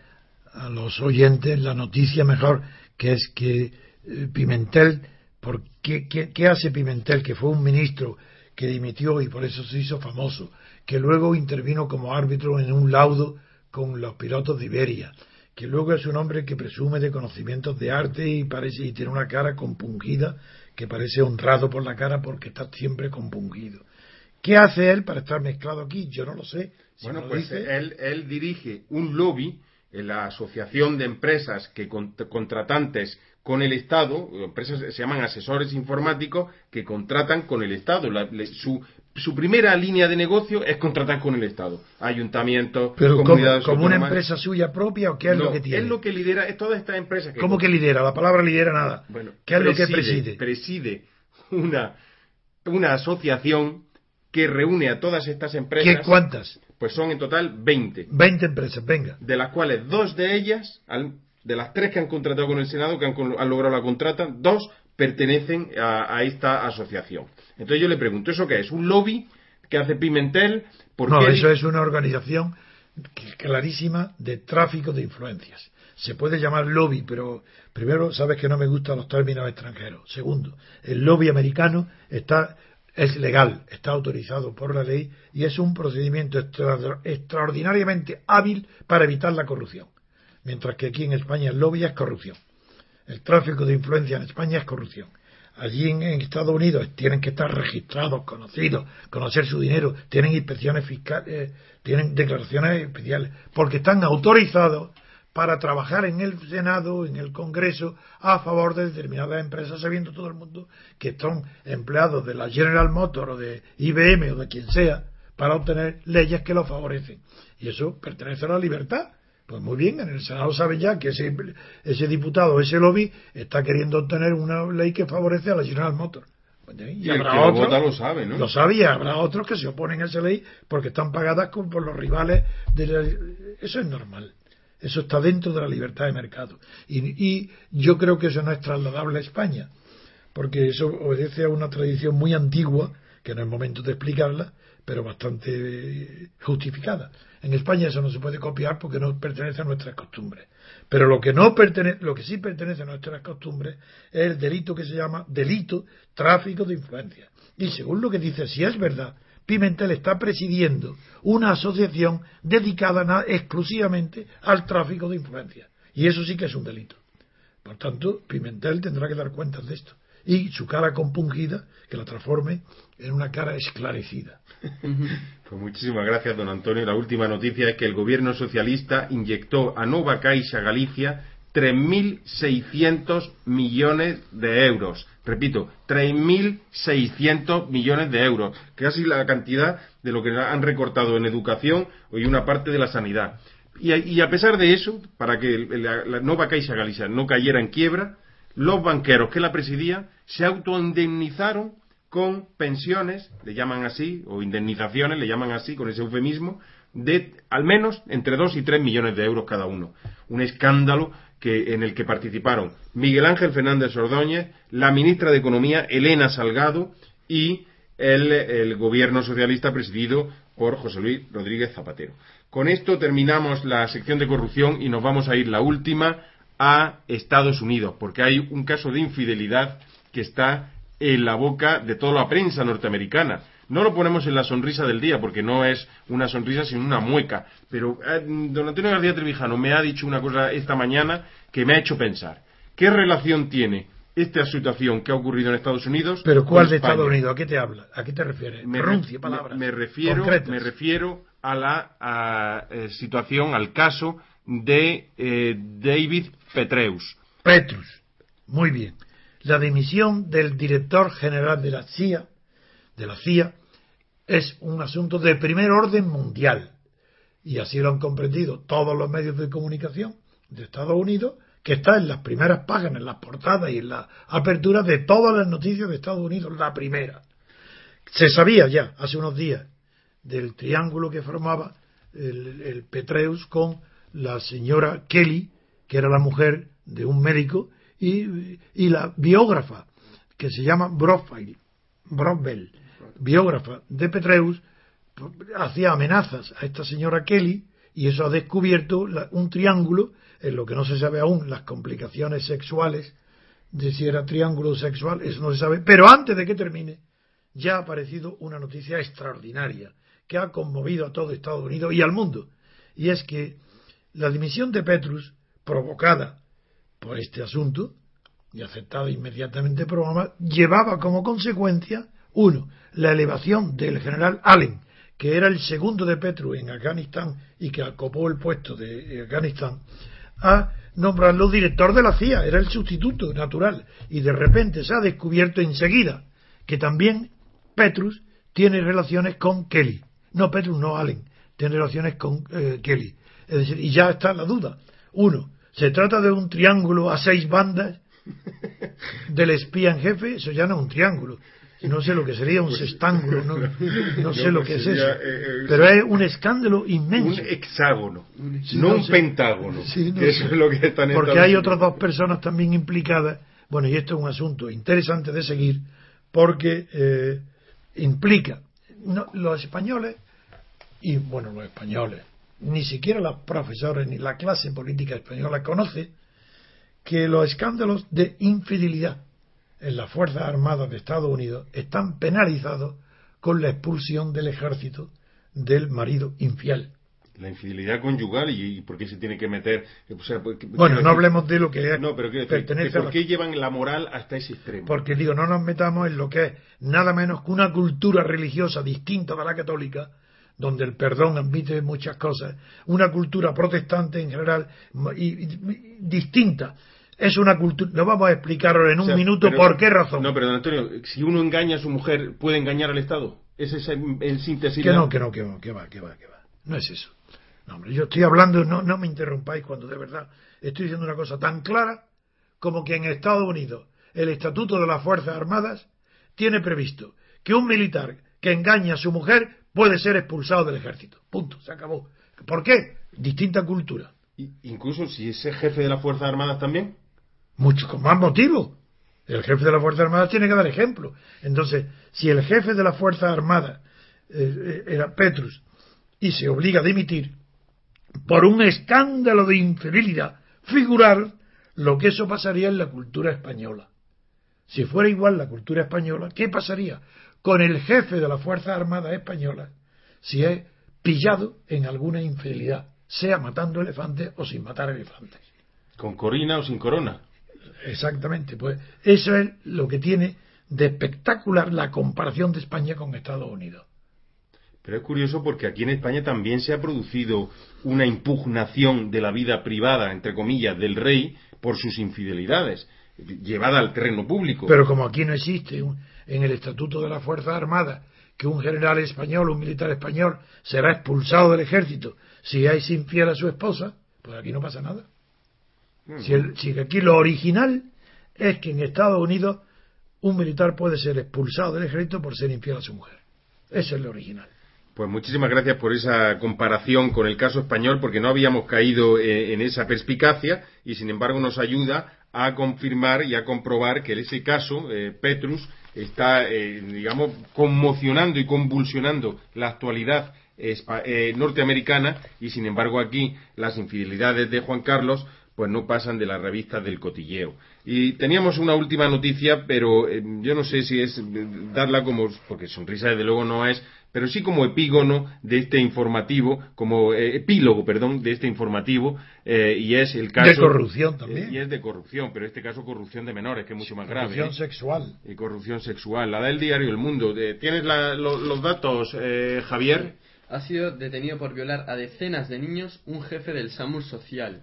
a los oyentes la noticia mejor, que es que eh, Pimentel, ¿por qué, qué, qué hace Pimentel, que fue un ministro que dimitió y por eso se hizo famoso, que luego intervino como árbitro en un laudo con los pilotos de Iberia, que luego es un hombre que presume de conocimientos de arte y parece y tiene una cara compungida, que parece honrado por la cara porque está siempre compungido. ¿Qué hace él para estar mezclado aquí? Yo no lo sé. Si bueno, lo pues dice- él, él dirige un lobby en la asociación de empresas que con- contratantes con el Estado, empresas se llaman asesores informáticos que contratan con el Estado. La- le- su, su primera línea de negocio es contratar con el Estado. Ayuntamientos, Pero como, comunidades como una autónomas. empresa suya propia o qué es No, lo que tiene? Es lo que lidera, es todas estas empresas que ¿Cómo que lidera? La palabra lidera nada. Bueno, ¿Qué es lo que preside? Preside una, una asociación que reúne a todas estas ¿Qué, empresas. ¿Cuántas? Pues son en total 20, 20 empresas, venga. de las cuales dos de ellas, al- de las tres que han contratado con el Senado, que han, han logrado la contrata, dos pertenecen a, a esta asociación. Entonces yo le pregunto, ¿eso qué es? ¿Un lobby que hace Pimentel? ¿Por No, qué- eso es una organización clarísima de tráfico de influencias. Se puede llamar lobby, pero primero sabes que no me gustan los términos extranjeros. Segundo, el lobby americano está es legal, está autorizado por la ley y es un procedimiento extraordinariamente hábil para evitar la corrupción. Mientras que aquí en España el lobby es corrupción. El tráfico de influencia en España es corrupción. Allí en, Estados Unidos tienen que estar registrados, conocidos, conocer su dinero, tienen inspecciones fiscales, eh, tienen declaraciones especiales, porque están autorizados para trabajar en el Senado, en el Congreso, a favor de determinadas empresas, sabiendo todo el mundo que son empleados de la General Motors o de IBM o de quien sea, para obtener leyes que lo favorecen. Y eso pertenece a la libertad. Pues muy bien, en el Senado saben ya que ese, ese diputado, ese lobby, está queriendo obtener una ley que favorece a la General Motors. Pues, y, habrá otros, lo sabe, ¿no? Lo sabe y habrá otros que se oponen a esa ley porque están pagadas por los rivales. De eso es normal. Eso está dentro de la libertad de mercado. Y, yo creo que eso no es trasladable a España, porque eso obedece a una tradición muy antigua, que no es momento de explicarla, pero bastante justificada. En España eso no se puede copiar porque no pertenece a nuestras costumbres. Pero lo que no pertenece, lo que sí pertenece a nuestras costumbres es el delito que se llama delito tráfico de influencia. Y según lo que dice, si es verdad Pimentel está presidiendo una asociación dedicada exclusivamente al tráfico de influencias. Y eso sí que es un delito. Por tanto, Pimentel tendrá que dar cuentas de esto. Y su cara compungida, que la transforme en una cara esclarecida. Pues muchísimas gracias, don Antonio. La última noticia es que el gobierno socialista inyectó a Nova Caixa Galicia 3.600 millones de euros. Repito, 3.600 millones de euros, casi la cantidad de lo que han recortado en educación y una parte de la sanidad. Y a, pesar de eso, para que la, la Nova Caixa Galicia no cayera en quiebra, los banqueros que la presidían se autoindemnizaron con pensiones, le llaman así, o indemnizaciones, le llaman así, con ese eufemismo, de al menos entre 2 y 3 millones de euros cada uno. Un escándalo en el que participaron Miguel Ángel Fernández Ordóñez, la ministra de Economía Elena Salgado y el, gobierno socialista presidido por José Luis Rodríguez Zapatero. Con esto terminamos la sección de corrupción y nos vamos a ir la última a Estados Unidos, porque hay un caso de infidelidad que está en la boca de toda la prensa norteamericana. No lo ponemos en la sonrisa del día, porque no es una sonrisa, sino una mueca. Pero eh, don Antonio García Trevijano me ha dicho una cosa esta mañana que me ha hecho pensar. ¿Qué relación tiene esta situación que ha ocurrido en Estados Unidos? ¿Pero cuál de Estados Unidos? ¿A qué te habla? ¿A qué te refieres? Me, palabras. Me, refiero, me refiero a la eh, situación, al caso de eh, David Petreus. Petrus. Muy bien. La dimisión del director general de la CIA de la CIA es un asunto de primer orden mundial. Y así lo han comprendido todos los medios de comunicación de Estados Unidos, que está en las primeras páginas, en las portadas y en la apertura de todas las noticias de Estados Unidos, la primera. Se sabía ya hace unos días del triángulo que formaba el, el Petreus con la señora Kelly, que era la mujer de un médico, y, y la biógrafa, que se llama Brofbell, biógrafa de Petreus, hacía amenazas a esta señora Kelly y eso ha descubierto un triángulo en lo que no se sabe aún las complicaciones sexuales de si era triángulo sexual, eso no se sabe, pero antes de que termine ya ha aparecido una noticia extraordinaria que ha conmovido a todo Estados Unidos y al mundo y es que la dimisión de Petrus provocada por este asunto y aceptada inmediatamente por Obama llevaba como consecuencia uno, la elevación del general Allen, que era el segundo de Petru en Afganistán y que ocupó el puesto de Afganistán, a nombrarlo director de la CIA, era el sustituto natural, y de repente se ha descubierto enseguida que también Petrus tiene relaciones con Kelly. No, Petrus, no Allen, tiene relaciones con eh, Kelly. Es decir, y ya está la duda. Uno, ¿se trata de un triángulo a seis bandas del espía en jefe? Eso ya no es un triángulo, no sé lo que sería un sextángulo, no, sé lo que es eso, eh, eh, pero es un escándalo inmenso. Un hexágono, no, un pentágono, eso es lo que están Porque hay otras dos personas también implicadas, bueno, y esto es un asunto interesante de seguir, porque eh, implica, los españoles, y bueno, los españoles, ni siquiera los profesores ni la clase política española conoce que los escándalos de infidelidad en las Fuerzas Armadas de Estados Unidos están penalizados con la expulsión del ejército del marido infiel. La infidelidad conyugal y, por qué se tiene que meter. bueno, no hablemos de lo que es. No, pero pertenece ¿por qué llevan la moral hasta ese extremo? Porque digo, no nos metamos en lo que es nada menos que una cultura religiosa distinta de la católica, donde el perdón admite muchas cosas, una cultura protestante en general y, distinta. Es una cultura. No vamos a explicarlo en un minuto por qué razón. No, pero don Antonio, si uno engaña a su mujer, ¿puede engañar al Estado? Ese es el, síntesis. Que no, que no, que va, que va, que va, que va. No es eso. No, hombre, yo estoy hablando, no, no me interrumpáis cuando de verdad estoy diciendo una cosa tan clara como que en Estados Unidos el Estatuto de las Fuerzas Armadas tiene previsto que un militar que engaña a su mujer puede ser expulsado del ejército. Punto, se acabó. ¿Por qué? Distinta cultura. incluso si es jefe de las Fuerzas Armadas también. Mucho con más motivo. El jefe de las Fuerzas Armadas tiene que dar ejemplo. Entonces, si el jefe de las Fuerzas Armadas eh, era Petrus y se obliga a dimitir por un escándalo de infidelidad, figurar lo que eso pasaría en la cultura española. Si fuera igual la cultura española, ¿qué pasaría con el jefe de las Fuerzas Armadas Españolas si es pillado en alguna infidelidad, sea matando elefantes o sin matar elefantes? ¿Con corina o sin corona? Exactamente, pues eso es lo que tiene de espectacular la comparación de España con Estados Unidos. Pero es curioso porque aquí en España también se ha producido una impugnación de la vida privada, entre comillas, del rey por sus infidelidades, llevada al terreno público. Pero como aquí no existe en el Estatuto de las Fuerzas Armadas que un general español, un militar español, será expulsado del ejército si es infiel a su esposa, pues aquí no pasa nada. Si, si aquí lo original es que en Estados Unidos un militar puede ser expulsado del ejército por ser infiel a su mujer. Eso es lo original. Pues muchísimas gracias por esa comparación con el caso español, porque no habíamos caído eh, en esa perspicacia y, sin embargo, nos ayuda a confirmar y a comprobar que en ese caso eh, Petrus está, eh, digamos, conmocionando y convulsionando la actualidad norteamericana y, sin embargo, aquí las infidelidades de Juan Carlos pues no pasan de las revistas del cotilleo. Y teníamos una última noticia, pero yo no sé si es darla como, porque sonrisa desde luego no es, pero sí como epígono de este informativo, como eh, epílogo, perdón, de este informativo, eh, y es el caso... De corrupción también. y es de corrupción, pero en este caso corrupción de menores, que es mucho más grave. Corrupción ¿eh? sexual. Y corrupción sexual. La del diario El Mundo. ¿Tienes los datos, Javier? Ha sido detenido por violar a decenas de niños un jefe del SAMUR Social.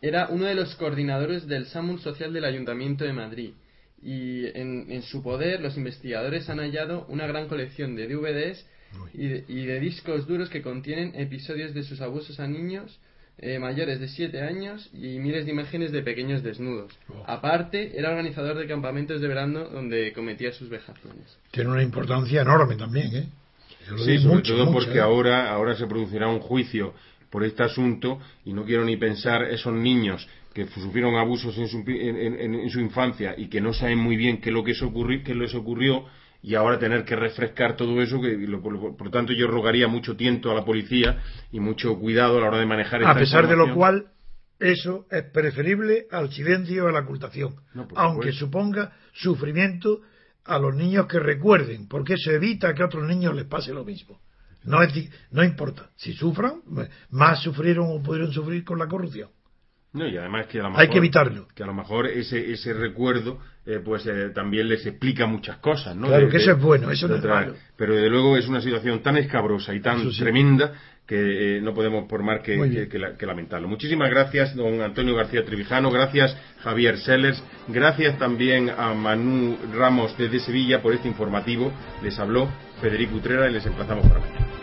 Era uno de los coordinadores del SAMUR Social del Ayuntamiento de Madrid y en, su poder los investigadores han hallado una gran colección de DVDs y de, discos duros que contienen episodios de sus abusos a niños eh, mayores de 7 años y miles de imágenes de pequeños desnudos. Oh. Aparte, era organizador de campamentos de verano donde cometía sus vejaciones. Tiene una importancia enorme también, ¿eh? Sí, sobre todo porque ¿eh? ahora, ahora se producirá un juicio por este asunto y no quiero ni pensar esos niños que sufrieron abusos en su, en, su, infancia y que no saben muy bien qué es lo que, qué les ocurrió y ahora tener que refrescar todo eso, que por, lo tanto yo rogaría mucho tiento a la policía y mucho cuidado a la hora de manejar esta A pesar de lo cual, eso es preferible al silencio o a la ocultación, aunque suponga sufrimiento a los niños que recuerden, porque se evita que a otros niños les pase lo mismo. No, no importa, si sufran, más sufrieron o pudieron sufrir con la corrupción. No, y además que a lo mejor, hay que evitarlo. Que a lo mejor ese, ese recuerdo eh, pues eh, también les explica muchas cosas, ¿no? Claro, que eso es bueno, eso no es malo. Pero desde luego es una situación tan escabrosa y tan tremenda que eh, no podemos por más que, que, lamentarlo. Muchísimas gracias, don Antonio García Trevijano, gracias Javier Sellers, gracias también a Manu Ramos desde Sevilla por este informativo. Les habló Federico Utrera y les emplazamos para mañana.